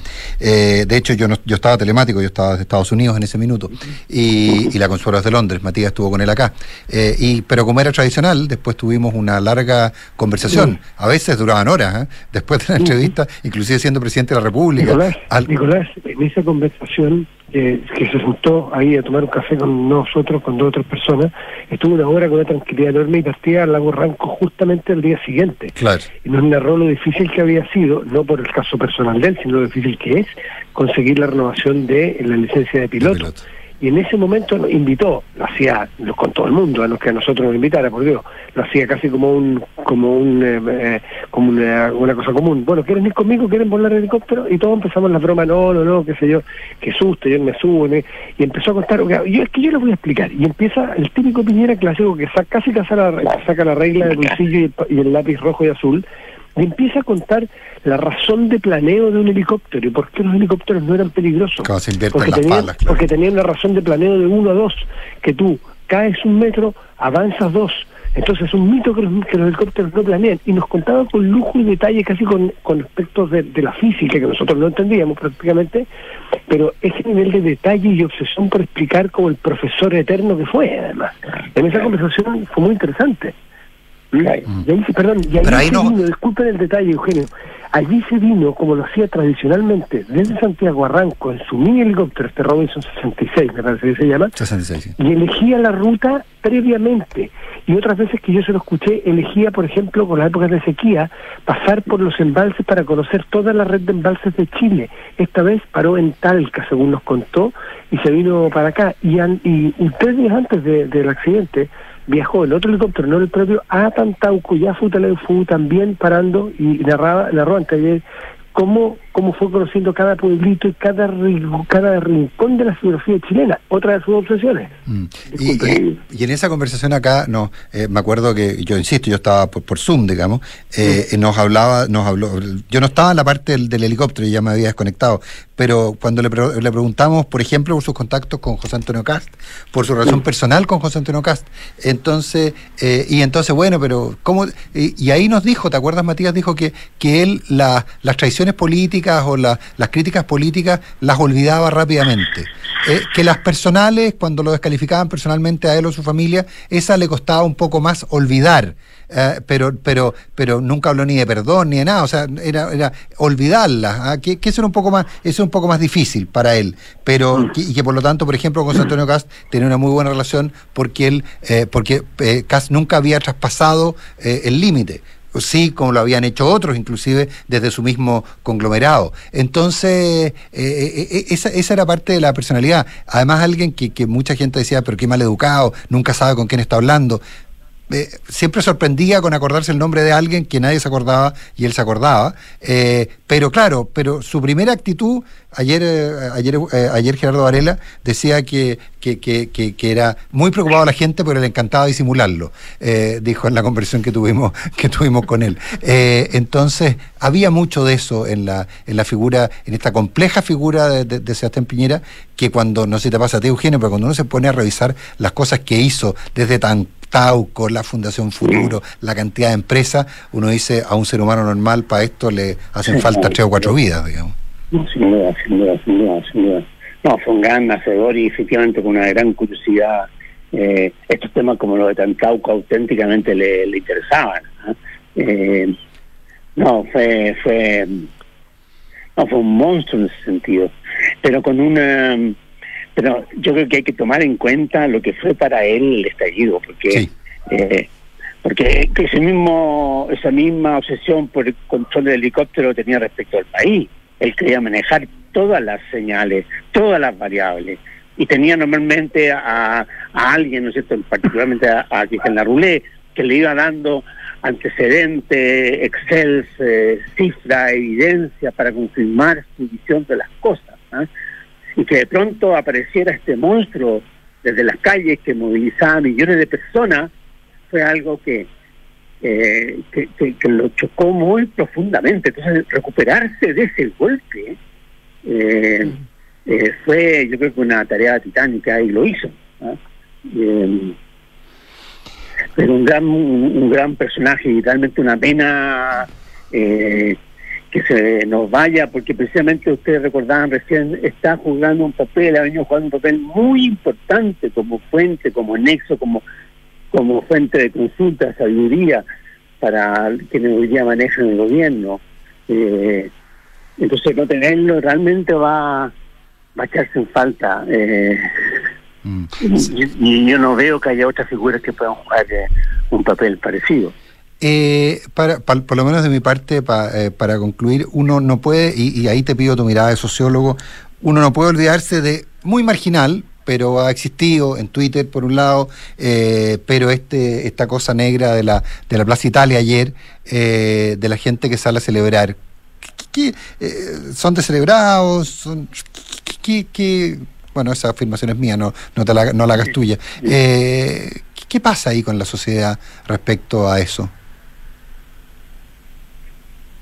Eh, de hecho, yo no, yo estaba telemático, yo estaba de Estados Unidos en ese minuto, y, la Consuelo es de Londres, Matías estuvo con él acá. Eh, y, pero como era tradicional, después tuvimos una larga conversación, a veces duraban horas, después de la entrevista, inclusive siendo presidente de la República. Nicolás en esa conversación que se sentó ahí a tomar un café con nosotros, con dos otras personas, estuvo una hora con una tranquilidad enorme y partía al lago Ranco justamente el día siguiente. Claro. Y nos narró lo difícil que había sido, no por el caso personal de él, sino lo difícil que es conseguir la renovación de la licencia de piloto en ese momento nos invitó, lo hacía con todo el mundo, a los que a nosotros nos invitara, por Dios, lo hacía casi como un como un eh, eh, como una, cosa común. Bueno, ¿quieren ir conmigo? ¿Quieren volar el helicóptero? Y todos empezamos la broma, no, no, no, qué sé yo, qué susto, yo me subo, y empezó a contar, yo es que yo les voy a explicar, y empieza el típico Piñera clásico que saca, casi saca la, saca la regla del bolsillo y el, lápiz rojo y azul, y empieza a contar la razón de planeo de un helicóptero y por qué los helicópteros no eran peligrosos. porque, tenían, porque tenían una razón de planeo de uno a dos, que tú caes un metro, avanzas dos, entonces es un mito que los, helicópteros no planean. Y nos contaba con lujo y detalle, casi con, aspectos de, la física que nosotros no entendíamos prácticamente, pero ese nivel de detalle y obsesión por explicar como el profesor eterno que fue, además. En esa conversación fue muy interesante. Mm. perdón, y ahí, se vino, disculpen el detalle, Eugenio, allí se vino, como lo hacía tradicionalmente, desde Santiago Arranco, en su mini helicóptero, este Robinson 66, me parece que se llama, y elegía la ruta previamente. Y otras veces que yo se lo escuché, elegía, por ejemplo, con las épocas de sequía, pasar por los embalses para conocer toda la red de embalses de Chile. Esta vez paró en Talca, según nos contó, y se vino para acá. Y, y, tres días antes del accidente, viajó el otro helicóptero, no el propio, a Tantauco, ya fue también parando y narraba, narró antes cómo, cómo fue conociendo cada pueblito y cada, cada rincón de la geografía chilena, otra de sus obsesiones. Mm. Y, en esa conversación acá, no, eh, me acuerdo que, yo insisto, yo estaba por, Zoom, digamos, eh, mm. nos hablaba, nos habló, yo no estaba en la parte del, helicóptero y ya me había desconectado, pero cuando le, le, preguntamos, por ejemplo, por sus contactos con José Antonio Cast, por su relación personal con José Antonio Cast, entonces, eh, y entonces, bueno, pero, ¿cómo? Y, ahí nos dijo, ¿te acuerdas, Matías? Dijo que, que él las traiciones políticas o las críticas políticas las olvidaba rápidamente. Eh, que las personales, cuando lo descalificaban personalmente a él o su familia, esa le costaba un poco más olvidar. Eh, pero, pero, pero nunca habló ni de perdón ni de nada, o sea, era, era olvidarla, ¿ah? que, eso era un poco más, eso es un poco más difícil para él, pero mm. y que por lo tanto, por ejemplo, con Antonio Cast tenía una muy buena relación porque él, eh, porque Cast nunca había traspasado el límite sí, como lo habían hecho otros, inclusive desde su mismo conglomerado. Entonces, eh, eh, eh, esa, esa, era parte de la personalidad. Además, alguien que, que mucha gente decía, pero qué mal educado, nunca sabe con quién está hablando. Siempre sorprendía con acordarse el nombre de alguien que nadie se acordaba y él se acordaba. pero claro, pero su primera actitud Ayer, eh, ayer, eh, ayer Gerardo Varela decía que, que, que, que, era muy preocupado la gente, pero le encantaba disimularlo, eh, dijo en la conversación que tuvimos, que tuvimos con él. entonces, había mucho de eso en la, en la figura, en esta compleja figura de, de, Sebastián Piñera, que cuando, no sé si te pasa a ti, Eugenio, pero cuando uno se pone a revisar las cosas que hizo desde tan Tauco, la Fundación Futuro, la cantidad de empresas, uno dice a un ser humano normal para esto le hacen falta tres o cuatro vidas, digamos. No, sin duda, sin duda, sin duda, sin duda. No, fue un gran nacedor y efectivamente con una gran curiosidad. Eh, estos temas como los de Tancauco auténticamente le, interesaban. ¿ah? Eh, ¿no? fue, fue, no, fue un monstruo en ese sentido. Pero con una, pero yo creo que hay que tomar en cuenta lo que fue para él el estallido, porque eh, porque ese mismo, esa misma obsesión por el control del helicóptero tenía respecto al país él quería manejar todas las señales, todas las variables. Y tenía normalmente a, a alguien, ¿no es cierto?, particularmente a, a Roulé, que le iba dando antecedente, Excel, eh, cifra, evidencia para confirmar su visión de las cosas. ¿ah? Y que de pronto apareciera este monstruo desde las calles que movilizaba a millones de personas, fue algo que eh, que, lo chocó muy profundamente. Entonces, recuperarse de ese golpe eh, eh, fue, yo creo que una tarea titánica y lo hizo. pero un gran, un, gran personaje y realmente una pena que se nos vaya, porque precisamente ustedes recordaban recién, está jugando un papel, ha venido jugando un papel muy importante como fuente, como nexo, como como fuente de consulta, sabiduría para quienes hoy día manejan el gobierno. Eh, entonces no tenerlo realmente va, va a echarse en falta. Eh, mm. y, yo no veo que haya otras figuras que puedan jugar eh, un papel parecido. Para, por lo menos de mi parte, para concluir, uno no puede, y, y ahí te pido tu mirada de sociólogo, uno no puede olvidarse de muy marginal, pero ha existido en Twitter por un lado, eh, pero este esta cosa negra de la, de la Plaza Italia ayer, eh, de la gente que sale a celebrar. ¿Qué, eh, ¿Son descelebrados? Son, ¿qué, bueno, esa afirmación es mía, no, no, te la, no la hagas tuya. ¿Qué pasa ahí con la sociedad respecto a eso?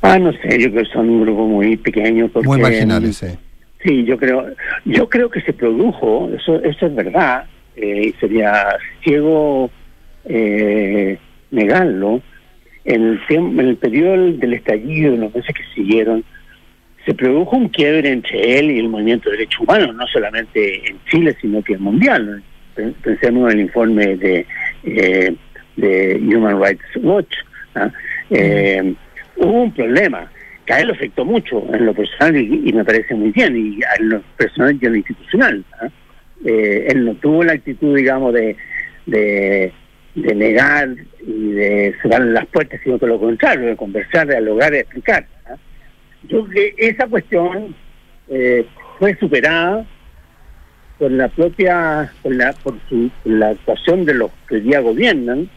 Ah, no sé, yo creo que son un grupo muy pequeño. Porque, muy marginales, sí. Sí, yo creo, yo creo que se produjo, eso, eso es verdad, eh, sería ciego eh, negarlo. En el, en el periodo del estallido, en los meses que siguieron, se produjo un quiebre entre él y el movimiento de derechos humanos, no solamente en Chile, sino que mundial. Pensemos en el informe de, eh, de Human Rights Watch. Eh, hubo un problema que a él lo afectó mucho en lo personal y, me parece muy bien, y en lo personal y en lo institucional. ¿ah? Eh, él no tuvo la actitud, digamos, de, de, negar y de cerrar las puertas, sino todo lo contrario, de conversar, de dialogar, de explicar. ¿ah? Yo creo que esa cuestión eh, fue superada por la propia, por la, por su, la actuación de los que día gobiernan,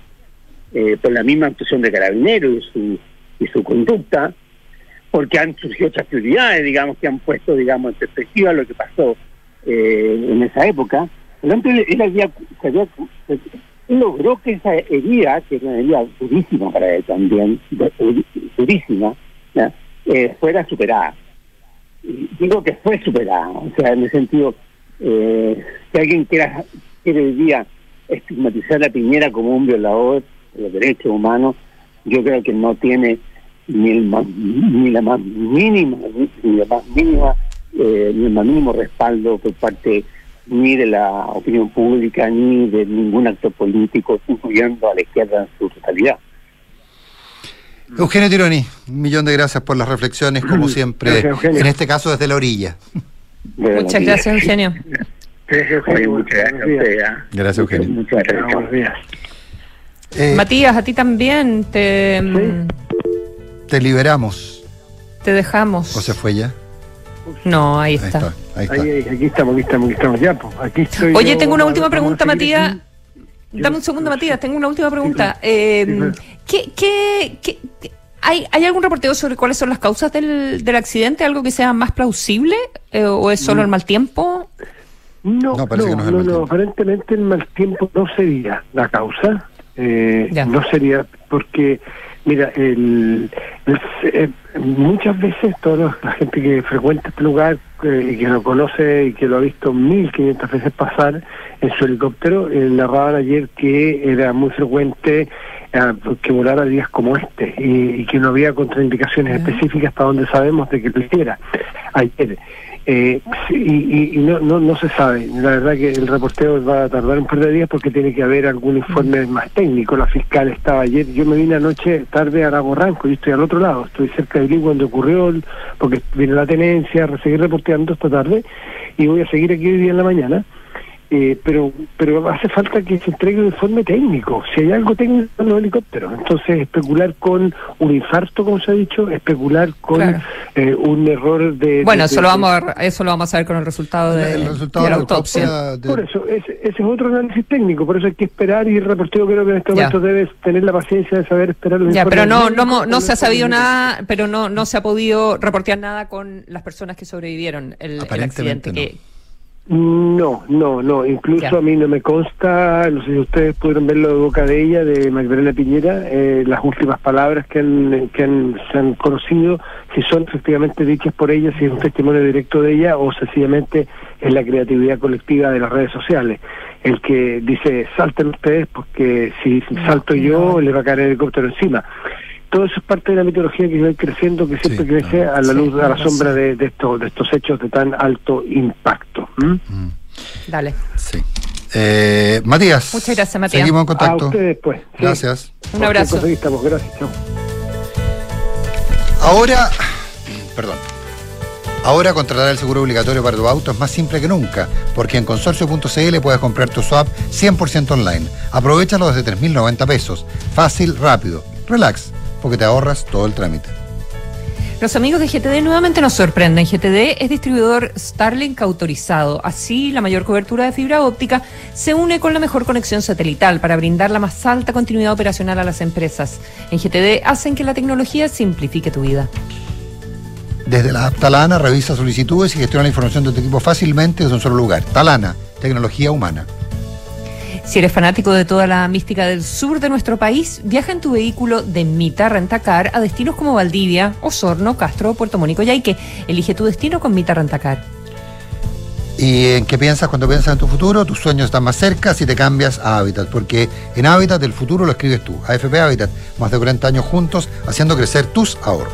eh, por la misma actuación de Carabineros y su, y su conducta, porque han surgido otras prioridades, digamos, que han puesto, digamos, en perspectiva lo que pasó eh, en esa época. Ejemplo, él, había, logró que esa herida, que era una herida durísima para él también, durísima, eh, fuera superada. digo que fue superada, o sea, en el sentido, eh, si alguien quiera, quiere hoy día estigmatizar a Piñera como un violador de los derechos humanos, yo creo que no tiene ni, el ni la más mínima, ni la más mínima, eh, ni el más mínimo respaldo por parte ni de la opinión pública ni de ningún actor político, incluyendo a la izquierda en su totalidad. Eugenio Tironi, un millón de gracias por las reflexiones, como siempre, en este caso desde la orilla. Muchas gracias, Eugenio. Gracias, Eugenio. muchas gracias. Gracias, Eugenio. Muchas gracias. Eh, Matías, a ti también te... Mm, te liberamos. Te dejamos. ¿O se fue ya? No, ahí, está. Ahí está. aquí estamos, aquí estamos, aquí estamos. Ya, pues, aquí estoy Oye, tengo una última pregunta, Matías. Dame un segundo, Matías, tengo una última pregunta. Eh, ¿qué, qué, qué, hay, ¿Hay algún reporteo sobre cuáles son las causas del, del accidente? ¿Algo que sea más plausible? Eh, ¿O es solo el mal tiempo? No, no, no, no, aparentemente el mal tiempo no sería la causa. Eh, no sería porque Mira, el, eh, muchas veces toda la gente que frecuenta este lugar eh, y que lo conoce y que lo ha visto mil quinientas veces pasar en su helicóptero, eh, narraban ayer que era muy frecuente que volara días como este y, que no había contraindicaciones específicas para donde sabemos de que lo hiciera. Ayer eh, y, y no, no, no se sabe. La verdad que el reporteo va a tardar un par de días porque tiene que haber algún informe más técnico. La fiscal estaba ayer, yo me vine anoche tarde a Lago Ranco, yo estoy al otro lado, estoy cerca de Lí cuando ocurrió, porque viene la tenencia, seguir reporteando esta tarde y voy a seguir aquí hoy día en la mañana. Eh, pero pero hace falta que se entregue un informe técnico. Si hay algo técnico en los helicópteros, entonces especular con un infarto, como se ha dicho, especular con eh, un error de. Bueno, eso, lo vamos a, eso lo vamos a ver con el resultado de, la autopsia. Por eso, ese, es otro análisis técnico, por eso hay que esperar y el reportero creo que en este momento debe tener la paciencia de saber esperar los Ya, pero no, no, no, se ha sabido nada, pero no, no se ha podido reportear nada con las personas que sobrevivieron el, el accidente. Que, no, no, no. Incluso a mí no me consta, no sé si ustedes pudieron verlo de boca de ella, de Magdalena Piñera, eh, las últimas palabras que, han, que han, se han conocido, si son efectivamente dichas por ella, si es un testimonio directo de ella o sencillamente es la creatividad colectiva de las redes sociales. El que dice, salten ustedes porque si salto yo, le va a caer el helicóptero encima todo eso es parte de la mitología que va creciendo, que siempre crece a la luz, a la sombra de, de, estos, de estos hechos de tan alto impacto. Mm. Dale. Sí. Eh, Matías. Muchas gracias, Matías. Seguimos en contacto. A ustedes, pues. Gracias. Un abrazo. Estamos. Gracias. Ahora, perdón. Ahora contratar el seguro obligatorio para tu auto es más simple que nunca, porque en consorcio.cl puedes comprar tu swap 100% online. Aprovechalo desde 3.090 pesos. Fácil, rápido. Relax porque te ahorras todo el trámite. Los amigos de GTD nuevamente nos sorprenden. GTD es distribuidor Starlink autorizado. Así, la mayor cobertura de fibra óptica se une con la mejor conexión satelital para brindar la más alta continuidad operacional a las empresas. En GTD hacen que la tecnología simplifique tu vida. Desde la app Talana revisa solicitudes y gestiona la información de tu equipo fácilmente desde un solo lugar. Talana, tecnología humana. Si eres fanático de toda la mística del sur de nuestro país, viaja en tu vehículo de Mita Rentacar a destinos como Valdivia, Osorno, Castro, Puerto Mónico y Yaique. Elige tu destino con Mita Rentacar. ¿Y en qué piensas cuando piensas en tu futuro? Tus sueños están más cerca si te cambias a Habitat, porque en Habitat el futuro lo escribes tú. AFP Habitat, más de 40 años juntos haciendo crecer tus ahorros.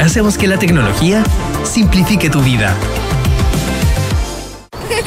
Hacemos que la tecnología simplifique tu vida.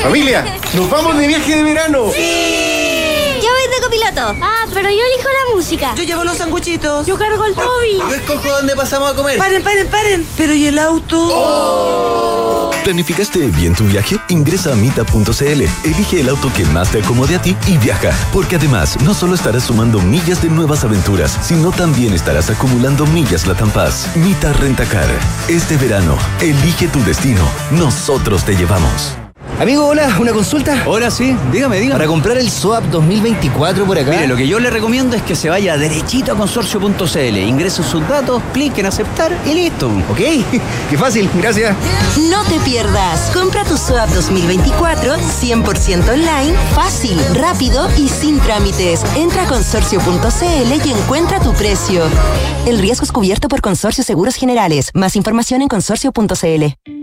Familia, nos vamos de viaje de verano. Yo voy de copiloto. Ah, pero yo elijo la música. Yo llevo los sanguchitos. Yo cargo el Toby. Yo escojo dónde pasamos a comer. Paren, paren, paren. Pero ¿y el auto? ¿Planificaste bien tu viaje? Ingresa a mita.cl, elige el auto que más te acomode a ti y viaja. Porque además, no solo estarás sumando millas de nuevas aventuras, sino también estarás acumulando millas Latam Paz. Mita Rentacar. Este verano, elige tu destino. Nosotros te llevamos. Amigo, hola, ¿una consulta? Hola, sí, dígame, dígame. Para comprar el SOAP 2024 por acá. Mire, lo que yo le recomiendo es que se vaya derechito a consorcio.cl, ingrese sus datos, clic en aceptar y listo. Ok, qué fácil, gracias. No te pierdas. Compra tu SOAP 2024 100% online, fácil, rápido y sin trámites. Entra a consorcio.cl y encuentra tu precio. El riesgo es cubierto por Consorcio Seguros Generales. Más información en consorcio.cl.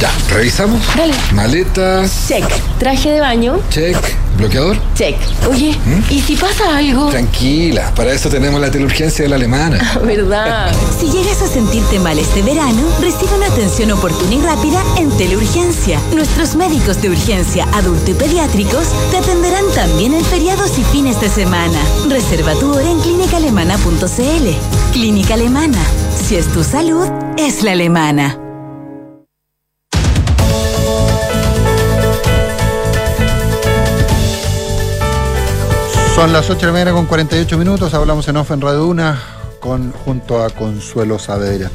Ya, revisamos. Dale. Maletas. Check. Traje de baño. Check. ¿Bloqueador? Check. Oye, ¿Mm? ¿y si pasa algo? Tranquila, para eso tenemos la teleurgencia de la alemana. ¿Verdad? Si llegas a sentirte mal este verano, recibe una atención oportuna y rápida en Teleurgencia. Nuestros médicos de urgencia, adulto y pediátricos te atenderán también en feriados y fines de semana. Reserva tu hora en clínicaalemana.cl. Clínica Alemana. Si es tu salud, es la alemana. Son las 8 de la mañana con 48 minutos, hablamos en off en con, junto a Consuelo Saavedra.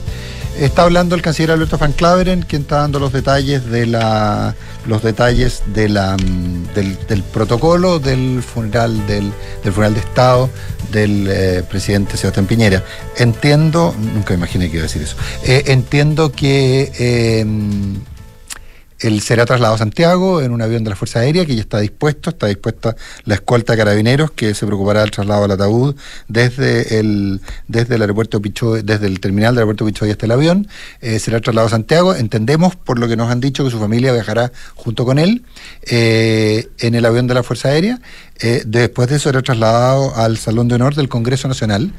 Está hablando el canciller Alberto Van Claveren, quien está dando los detalles de la los detalles del, del protocolo del funeral del, del funeral de Estado del eh, presidente Sebastián Piñera. Entiendo, nunca imaginé que iba a decir eso. Eh, entiendo que eh, él será trasladado a Santiago en un avión de la Fuerza Aérea que ya está dispuesto, está dispuesta la escolta de carabineros que se preocupará del traslado al ataúd desde el, desde el aeropuerto Pichoy, desde el terminal del aeropuerto Pichoy hasta el avión. Eh, será trasladado a Santiago. Entendemos por lo que nos han dicho que su familia viajará junto con él eh, en el avión de la Fuerza Aérea. Eh, después de eso será trasladado al Salón de Honor del Congreso Nacional,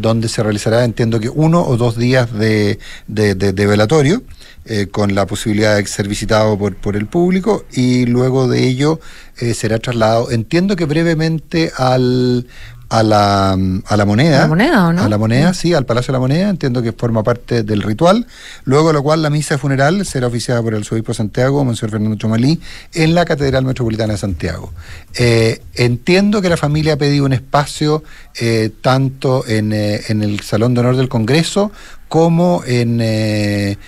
donde se realizará, entiendo que uno o dos días de, de, de velatorio. Eh, con la posibilidad de ser visitado por, por el público y luego de ello eh, será trasladado, entiendo que brevemente al a la, a la moneda. ¿A la moneda o no? A la moneda, sí, al Palacio de la Moneda, entiendo que forma parte del ritual. Luego lo cual la misa funeral será oficiada por el obispo de Santiago, Monseñor Fernando Chomalí, en la Catedral Metropolitana de Santiago. Eh, entiendo que la familia ha pedido un espacio eh, tanto en, eh, en, el Salón de Honor del Congreso como en co-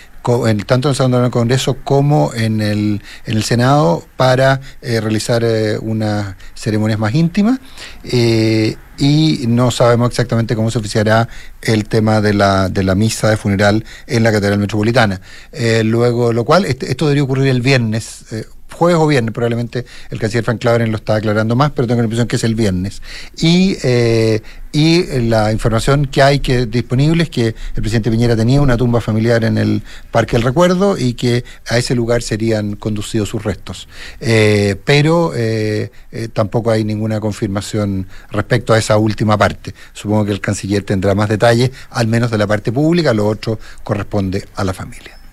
en- tanto en el Salón del Congreso como en el, en el Senado para eh, realizar eh, unas ceremonias más íntimas. eh, y no sabemos exactamente cómo se oficiará el tema de la, de la misa de funeral en la Catedral Metropolitana. Eh, luego, lo cual, esto debería ocurrir el viernes. Jueves o viernes, probablemente el canciller Frank Claveren lo está aclarando más, pero tengo la impresión que es el viernes. Y, eh, y la información que hay que disponible es que el presidente Piñera tenía una tumba familiar en el Parque del Recuerdo y que a ese lugar serían conducidos sus restos. Eh, pero eh, eh, tampoco hay ninguna confirmación respecto a esa última parte. Supongo que el canciller tendrá más detalles, al menos de la parte pública, lo otro corresponde a la familia.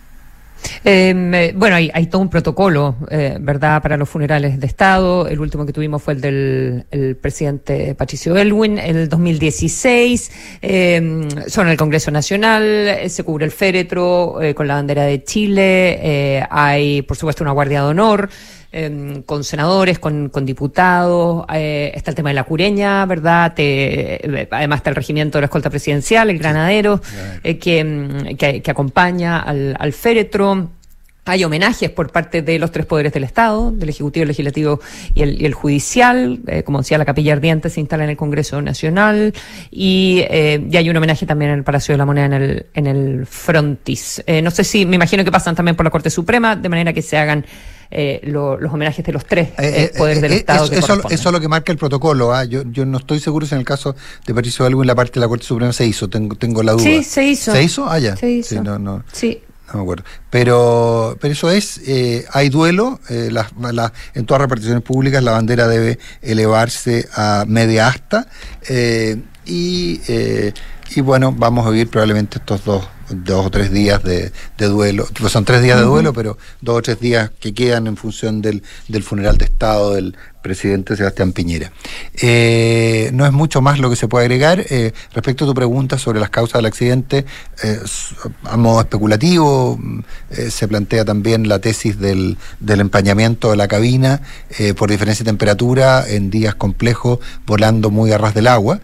Eh, eh, bueno, hay, hay todo un protocolo, eh, ¿verdad?, para los funerales de Estado. El último que tuvimos fue el del el presidente Patricio Elwin, el 2016. Eh, son el Congreso Nacional, eh, se cubre el féretro eh, con la bandera de Chile. hay, por supuesto, una guardia de honor. Eh, con senadores, con, con diputados, eh, está el tema de la cureña, ¿verdad? Te- eh, además está el regimiento de la escolta presidencial, el granadero, eh, que, mm, que, que acompaña al, al féretro. Hay homenajes por parte de los tres poderes del Estado, del Ejecutivo, el Legislativo y el, y el Judicial. Eh, como decía, la Capilla Ardiente se instala en el Congreso Nacional y, eh, y hay un homenaje también en el Palacio de la Moneda en el, en el Frontis. Eh, no sé si, me imagino que pasan también por la Corte Suprema, de manera que se hagan eh, lo- los homenajes de los tres eh, poderes del Eh, Estado. Eso, que eso- es lo que marca el protocolo. ¿ah? Yo, yo no estoy seguro si en el caso de Patricio Algo en la parte de la Corte Suprema se hizo. Tengo, tengo la duda. Sí, se hizo. ¿Se hizo? Ah, ya. Se hizo. Sí, no, no, Sí. no me acuerdo. Pero, pero eso es, eh, hay duelo. eh, las- las- en todas reparticiones públicas la bandera debe elevarse a media asta. eh, y, eh, y bueno, vamos a vivir probablemente estos dos dos o tres días de, de duelo, pues son tres días de duelo, pero dos o tres días que quedan en función del, del funeral de Estado del presidente Sebastián Piñera. Eh, no es mucho más lo que se puede agregar. Eh, respecto a tu pregunta sobre las causas del accidente, eh, a modo especulativo, mm, eh, se plantea también la tesis del, empañamiento de la cabina por diferencia de temperatura en días complejos volando muy a ras del agua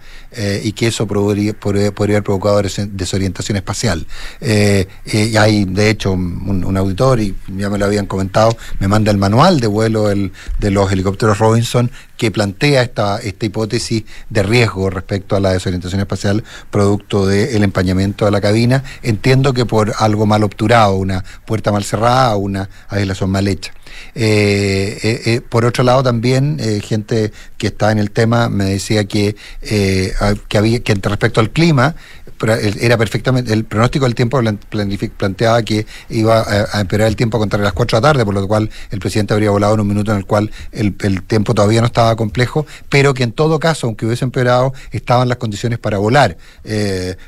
y que eso podría, haber provocado des- desorientación espacial. Y hay, de hecho, un, auditor, y ya me lo habían comentado, me manda el manual de vuelo el- de los helicópteros Robinson que plantea esta, esta hipótesis de riesgo respecto a la desorientación espacial producto del empañamiento de la cabina. Entiendo que por algo mal obturado, una puerta mal cerrada una aislación mal hecha. Eh, eh, eh, por otro lado también eh, gente que está en el tema me decía que, ah, que había que respecto al clima era perfectamente el pronóstico del tiempo planteaba que iba a, empeorar el tiempo a contar las 4 de la tarde, por lo cual el presidente habría volado en un minuto en el cual el, el tiempo todavía no estaba complejo, pero que en todo caso, aunque hubiese empeorado, estaban las condiciones para volar.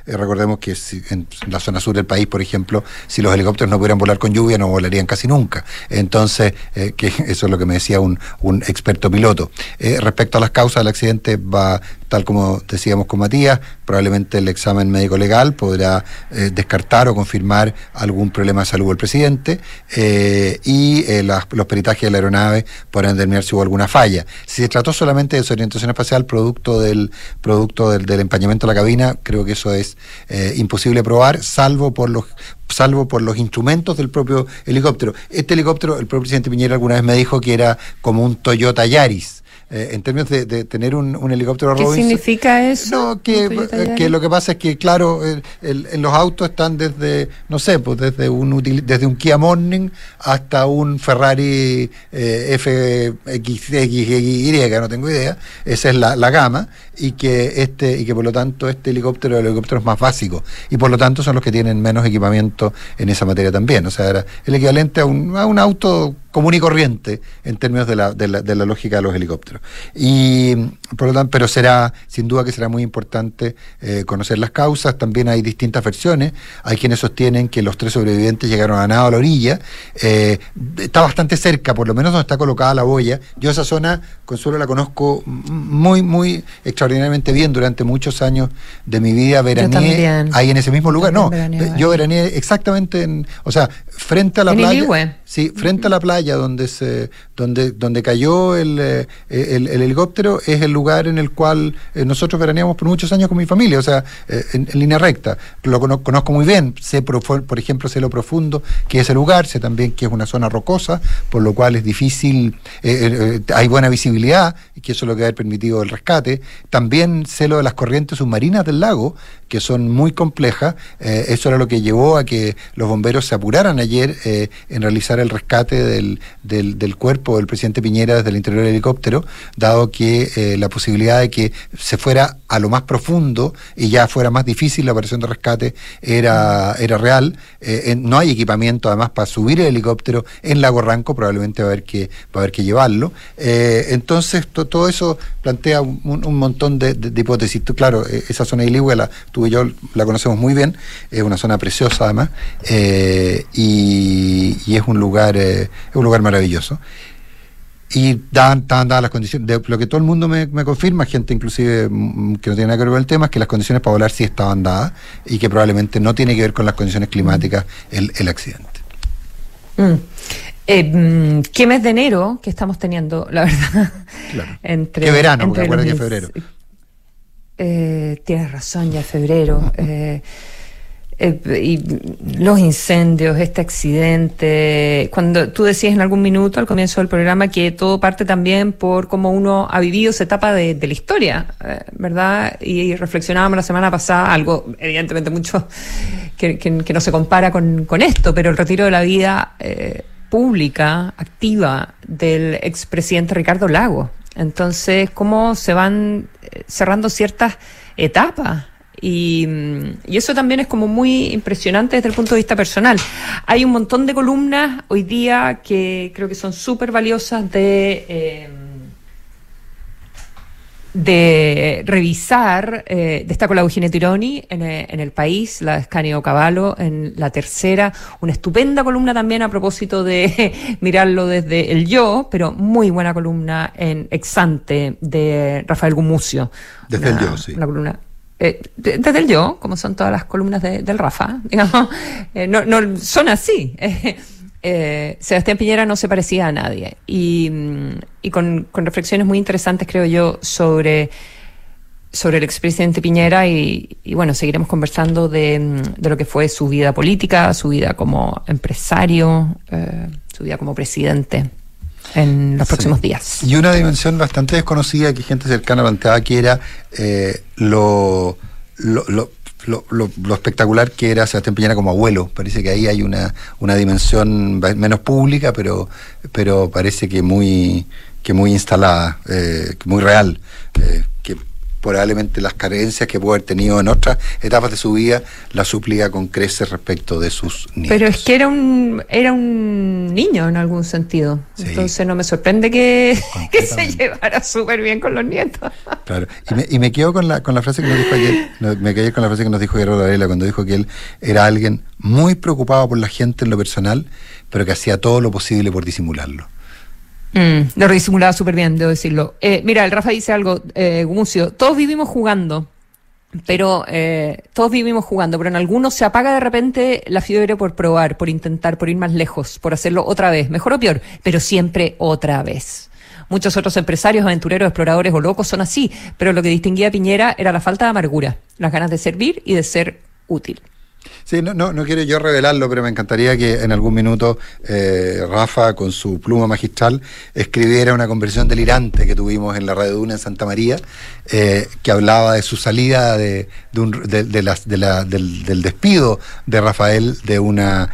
Recordemos que si- en la zona sur del país, por ejemplo, si los helicópteros no pudieran volar con lluvia, no volarían casi nunca. Entonces, eh, que eso es lo que me decía un, un experto piloto. Eh, respecto a las causas del accidente, va, tal como decíamos con Matías, probablemente el examen médico legal podrá eh, descartar o confirmar algún problema de salud del presidente eh, y eh, las- los peritajes de la aeronave podrán determinar si hubo alguna falla. Si se trató solamente de desorientación espacial producto del producto del, del empañamiento de la cabina, creo que eso es imposible probar, salvo por los salvo por los instrumentos del propio helicóptero. Este helicóptero, el propio presidente Piñera alguna vez me dijo que era como un Toyota Yaris. Eh, en términos de, de tener un, un helicóptero ¿Qué Robinson, significa eso? no, que, eh, que lo que pasa es que, claro, el- los autos están desde, no sé, pues desde un util- desde un Kia Morning hasta un Ferrari eh, FXY, no tengo idea. Esa es la, la gama y que este y que por lo tanto este helicóptero es el helicóptero más básico y por lo tanto son los que tienen menos equipamiento en esa materia también. O sea, era el equivalente a un, a un auto común y corriente en términos de la, de la, de la lógica de los helicópteros. Y por lo tanto, pero será, sin duda que será muy importante eh, conocer las causas. También hay distintas versiones. Hay quienes sostienen que los tres sobrevivientes llegaron a nado a la orilla. Eh, está bastante cerca, por lo menos donde está colocada la boya. Yo esa zona, Consuelo, la conozco muy, muy extraordinariamente bien durante muchos años de mi vida. Veraneé ahí en ese mismo lugar. No, veraneé yo veraneé exactamente en, o sea, frente a la playa. Iligüe. Sí, frente a la playa donde se donde donde cayó el, eh, el, el helicóptero es el lugar en el cual eh, nosotros veraneamos por muchos años con mi familia, o sea, eh, en, en línea recta. Lo cono- conozco muy bien, sé por ejemplo, sé lo profundo que es el lugar, sé también que es una zona rocosa, por lo cual es difícil, eh, eh, eh, hay buena visibilidad, y que eso es lo que ha permitido el rescate. También sé lo de las corrientes submarinas del lago, que son muy complejas. Eh, eso era lo que llevó a que los bomberos se apuraran ayer eh, en realizar el rescate del, del, del cuerpo del presidente Piñera desde el interior del helicóptero, dado que eh, la posibilidad de que se fuera a lo más profundo y ya fuera más difícil la operación de rescate era, era real. Eh, no hay equipamiento además para subir el helicóptero en Lago Ranco, probablemente va a haber que, va a haber que llevarlo. Eh, entonces, to- todo eso plantea un, montón de, hipótesis. Claro, eh, esa zona de Iligüe, la, tú y yo la conocemos muy bien, es una zona preciosa además, y, y es un lugar, es un lugar maravilloso. Y daban, estaban dadas las condiciones, de lo que todo el mundo me, me confirma, gente inclusive mm, que no tiene nada que ver con el tema, es que las condiciones para volar sí estaban dadas y que probablemente no tiene que ver con las condiciones climáticas el, el accidente. Mm. Eh, mm, ¿Qué mes de enero que estamos teniendo, la verdad? Claro. Entre, Qué verano, porque entre los acuérdate que febrero. Eh, tienes razón, ya es febrero. eh, eh, y los incendios, este accidente. Cuando tú decías en algún minuto al comienzo del programa que todo parte también por cómo uno ha vivido esa etapa de, la historia, eh, ¿verdad? Y, reflexionábamos la semana pasada, algo evidentemente mucho que, que- no se compara con, con esto, pero el retiro de la vida eh, pública, activa, del expresidente Ricardo Lago. Entonces, cómo se van cerrando ciertas etapas. Y, y eso también es como muy impresionante desde el punto de vista personal. Hay un montón de columnas hoy día que creo que son súper valiosas de, eh, de revisar. Eh, destaco la Eugenia Tironi en, eh, en El País, la de Escanio Cavallo en La Tercera. Una estupenda columna también a propósito de mirarlo desde el yo, pero muy buena columna en Exante de Rafael Gumucio. Desde el yo, sí. Una columna eh, de- desde el yo, como son todas las columnas de- del Rafa, digamos, eh, no, son así. Eh, Sebastián Piñera no se parecía a nadie y, mm, con, reflexiones muy interesantes, creo yo, sobre, sobre el expresidente Piñera y, y bueno, seguiremos conversando de, mm, de lo que fue su vida política, su vida como empresario, su vida como presidente en los Sí. próximos días. Y una dimensión bastante desconocida que gente cercana planteaba que era eh, lo, lo, lo, lo- lo- lo espectacular que era Sebastián Piñera como abuelo. Parece que ahí hay una, una dimensión menos pública, pero, pero parece que muy, que muy instalada, eh, muy real. eh, que probablemente las carencias que pudo haber tenido en otras etapas de su vida las suplía con creces respecto de sus nietos. Pero es que era un era un niño en algún sentido. Entonces no me sorprende que, que se llevara súper bien con los nietos. Claro. Y me, y me quedo con la, con la frase que nos dijo ayer, me quedé con la frase que nos dijo Guerrero Varela cuando dijo que él era alguien muy preocupado por la gente en lo personal, pero que hacía todo lo posible por disimularlo. Mm, lo disimulaba súper bien, debo decirlo. Eh, mira, el Rafa dice algo, eh, Gumucio, todos vivimos jugando, pero eh, todos vivimos jugando, pero en algunos se apaga de repente la fiebre por probar, por intentar, por ir más lejos, por hacerlo otra vez, mejor o peor, pero siempre otra vez. Muchos otros empresarios, aventureros, exploradores o locos son así, pero lo que distinguía a Piñera era la falta de amargura, las ganas de servir y de ser útil. Sí, no, no, no quiero yo revelarlo, pero me encantaría que en algún minuto eh, Rafa, con su pluma magistral, escribiera una conversación delirante que tuvimos en la Radio Duna en Santa María, eh, que hablaba de su salida de, de un- de- de la- del, del despido de Rafael de una,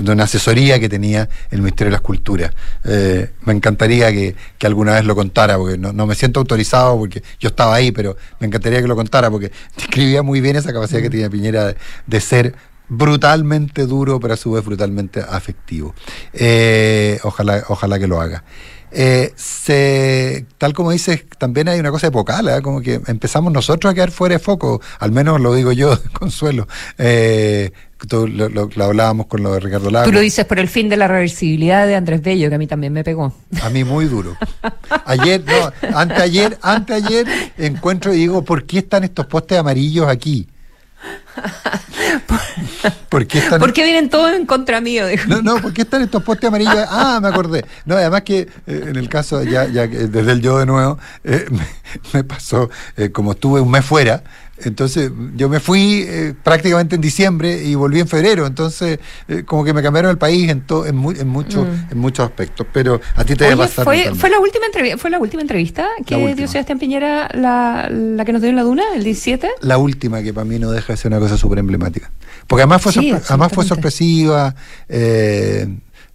de una asesoría que tenía el Ministerio de las Culturas. Eh, me encantaría que, que alguna vez lo contara, porque no, no me siento autorizado, porque yo estaba ahí, pero me encantaría que lo contara, porque describía muy bien esa capacidad que tenía Piñera de ser brutalmente duro, pero a su vez brutalmente afectivo. Eh, ojalá, ojalá que lo haga. Eh, se, tal como dices, también hay una cosa epocal, ¿eh? como que empezamos nosotros a quedar fuera de foco, al menos lo digo yo, Consuelo. Eh, tú lo, lo- lo hablábamos con lo de Ricardo Lago. Tú lo dices por el fin de la reversibilidad de Andrés Bello, que a mí también me pegó. A mí muy duro. Ayer, no, anteayer, anteayer encuentro y digo, ¿por qué están estos postes amarillos aquí? ¿Por qué, están, ¿Por qué vienen todos en contra mío? Dijo. no, no, ¿por qué están estos postes amarillos? Ah, me acordé. No, además que eh, en el caso, ya, ya desde el yo de nuevo, eh, me, me pasó, eh, como estuve un mes fuera, entonces yo me fui eh, prácticamente en diciembre y volví en febrero, entonces eh, como que me cambiaron el país en, to- en, mu- en, mucho- Mm. en muchos aspectos, pero a ti te debe Oye, pasar. fue, la última entrevista, fue la última entrevista que última. dio Sebastián Piñera, la, la que nos dio en la duna, el 17. la última que para mí no deja de ser una cosa súper emblemática. Porque además fue, Sí, además fue sorpresiva. eh,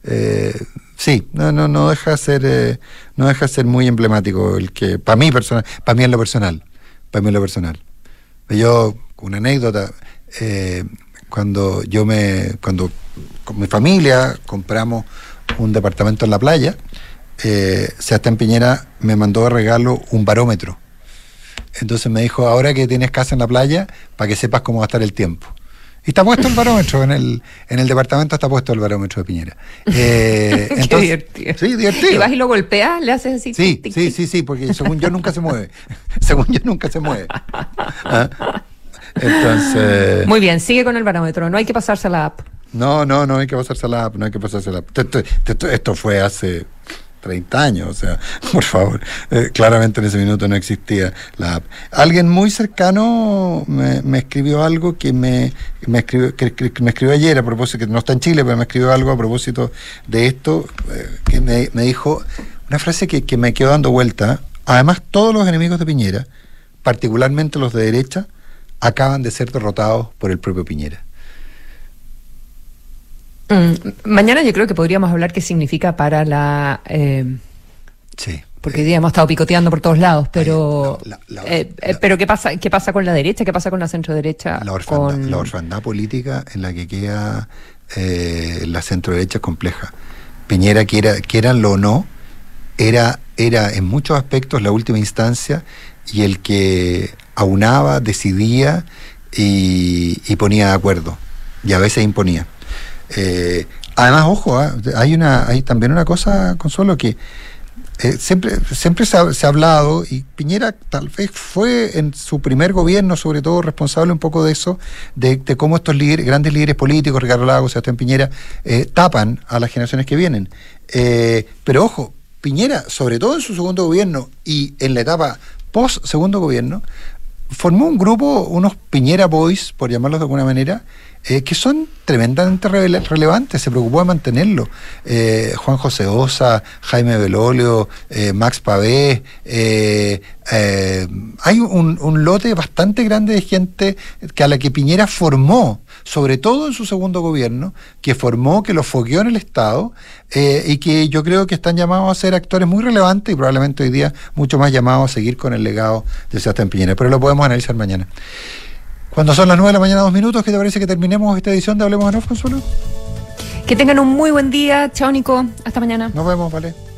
eh, sí, no, no, no deja de ser, eh, no deja de ser muy emblemático el que, para mí personal, para mí en lo personal, para mí en lo personal. Yo, una anécdota, eh, cuando yo me, cuando con mi familia compramos un departamento en la playa, eh, Sebastián Piñera me mandó de regalo un barómetro. Entonces me dijo, ahora que tienes casa en la playa, para que sepas cómo va a estar el tiempo. Y está puesto el barómetro, en el, en el departamento está puesto el barómetro de Piñera. Eh, Qué entonces- divertido. Sí, divertido. Y vas y lo golpeas, le haces así. Sí, tic, tic, sí, tic. sí, sí, porque según yo nunca se mueve. según yo nunca se mueve. Ah. Entonces... Muy bien, sigue con el barómetro, no hay que pasarse a la app. No, no, no hay que pasarse la app, no hay que pasarse la app. Esto, esto- esto fue hace 30 años, o sea, por favor. Eh, claramente en ese minuto no existía la app. Alguien muy cercano me, me escribió algo que me, me, escribió, que, me escribió ayer a propósito, que no está en Chile, pero me escribió algo a propósito de esto, eh, que me, me dijo una frase que, que me quedó dando vuelta. Además, todos los enemigos de Piñera, particularmente los de derecha, acaban de ser derrotados por el propio Piñera. Mm, mañana yo creo que podríamos hablar qué significa para la... eh, Sí. porque hoy día hemos estado picoteando por todos lados, pero la- la- eh, eh, pero qué pasa qué pasa con la derecha, qué pasa con la centro derecha, La orfandad, con la orfandad política en la que queda eh, la centro derecha es compleja. Piñera, quiera, quieranlo o no, era, era en muchos aspectos la última instancia y el que aunaba, decidía y, y ponía de acuerdo. Y a veces imponía. Eh, además, ojo, ah, hay una, hay también una cosa, Consuelo, que eh, siempre, siempre se ha, hablado, y Piñera tal vez fue en su primer gobierno, sobre todo, responsable un poco de eso, de, cómo estos líderes, grandes líderes políticos, Ricardo Lagos, Sebastián Piñera, eh, tapan a las generaciones que vienen. Pero ojo, Piñera, sobre todo en su segundo gobierno y en la etapa post segundo gobierno, formó un grupo, unos Piñera Boys, por llamarlos de alguna manera, eh, que son tremendamente rele- relevantes, se preocupó de mantenerlo. Eh, Juan José Osa, Jaime Belolio, eh, Max Pavé, hay un, un lote bastante grande de gente que a la que Piñera formó, sobre todo en su segundo gobierno, que formó, que lo fogueó en el Estado eh, y que yo creo que están llamados a ser actores muy relevantes y probablemente hoy día mucho más llamados a seguir con el legado de Sebastián Piñera, pero lo podemos analizar mañana. Cuando son las 9 de la mañana, dos minutos, ¿qué te parece que terminemos esta edición de Hablemos en Off, Consuelo? que tengan un muy buen día, chao Nico, hasta mañana. Nos vemos, vale.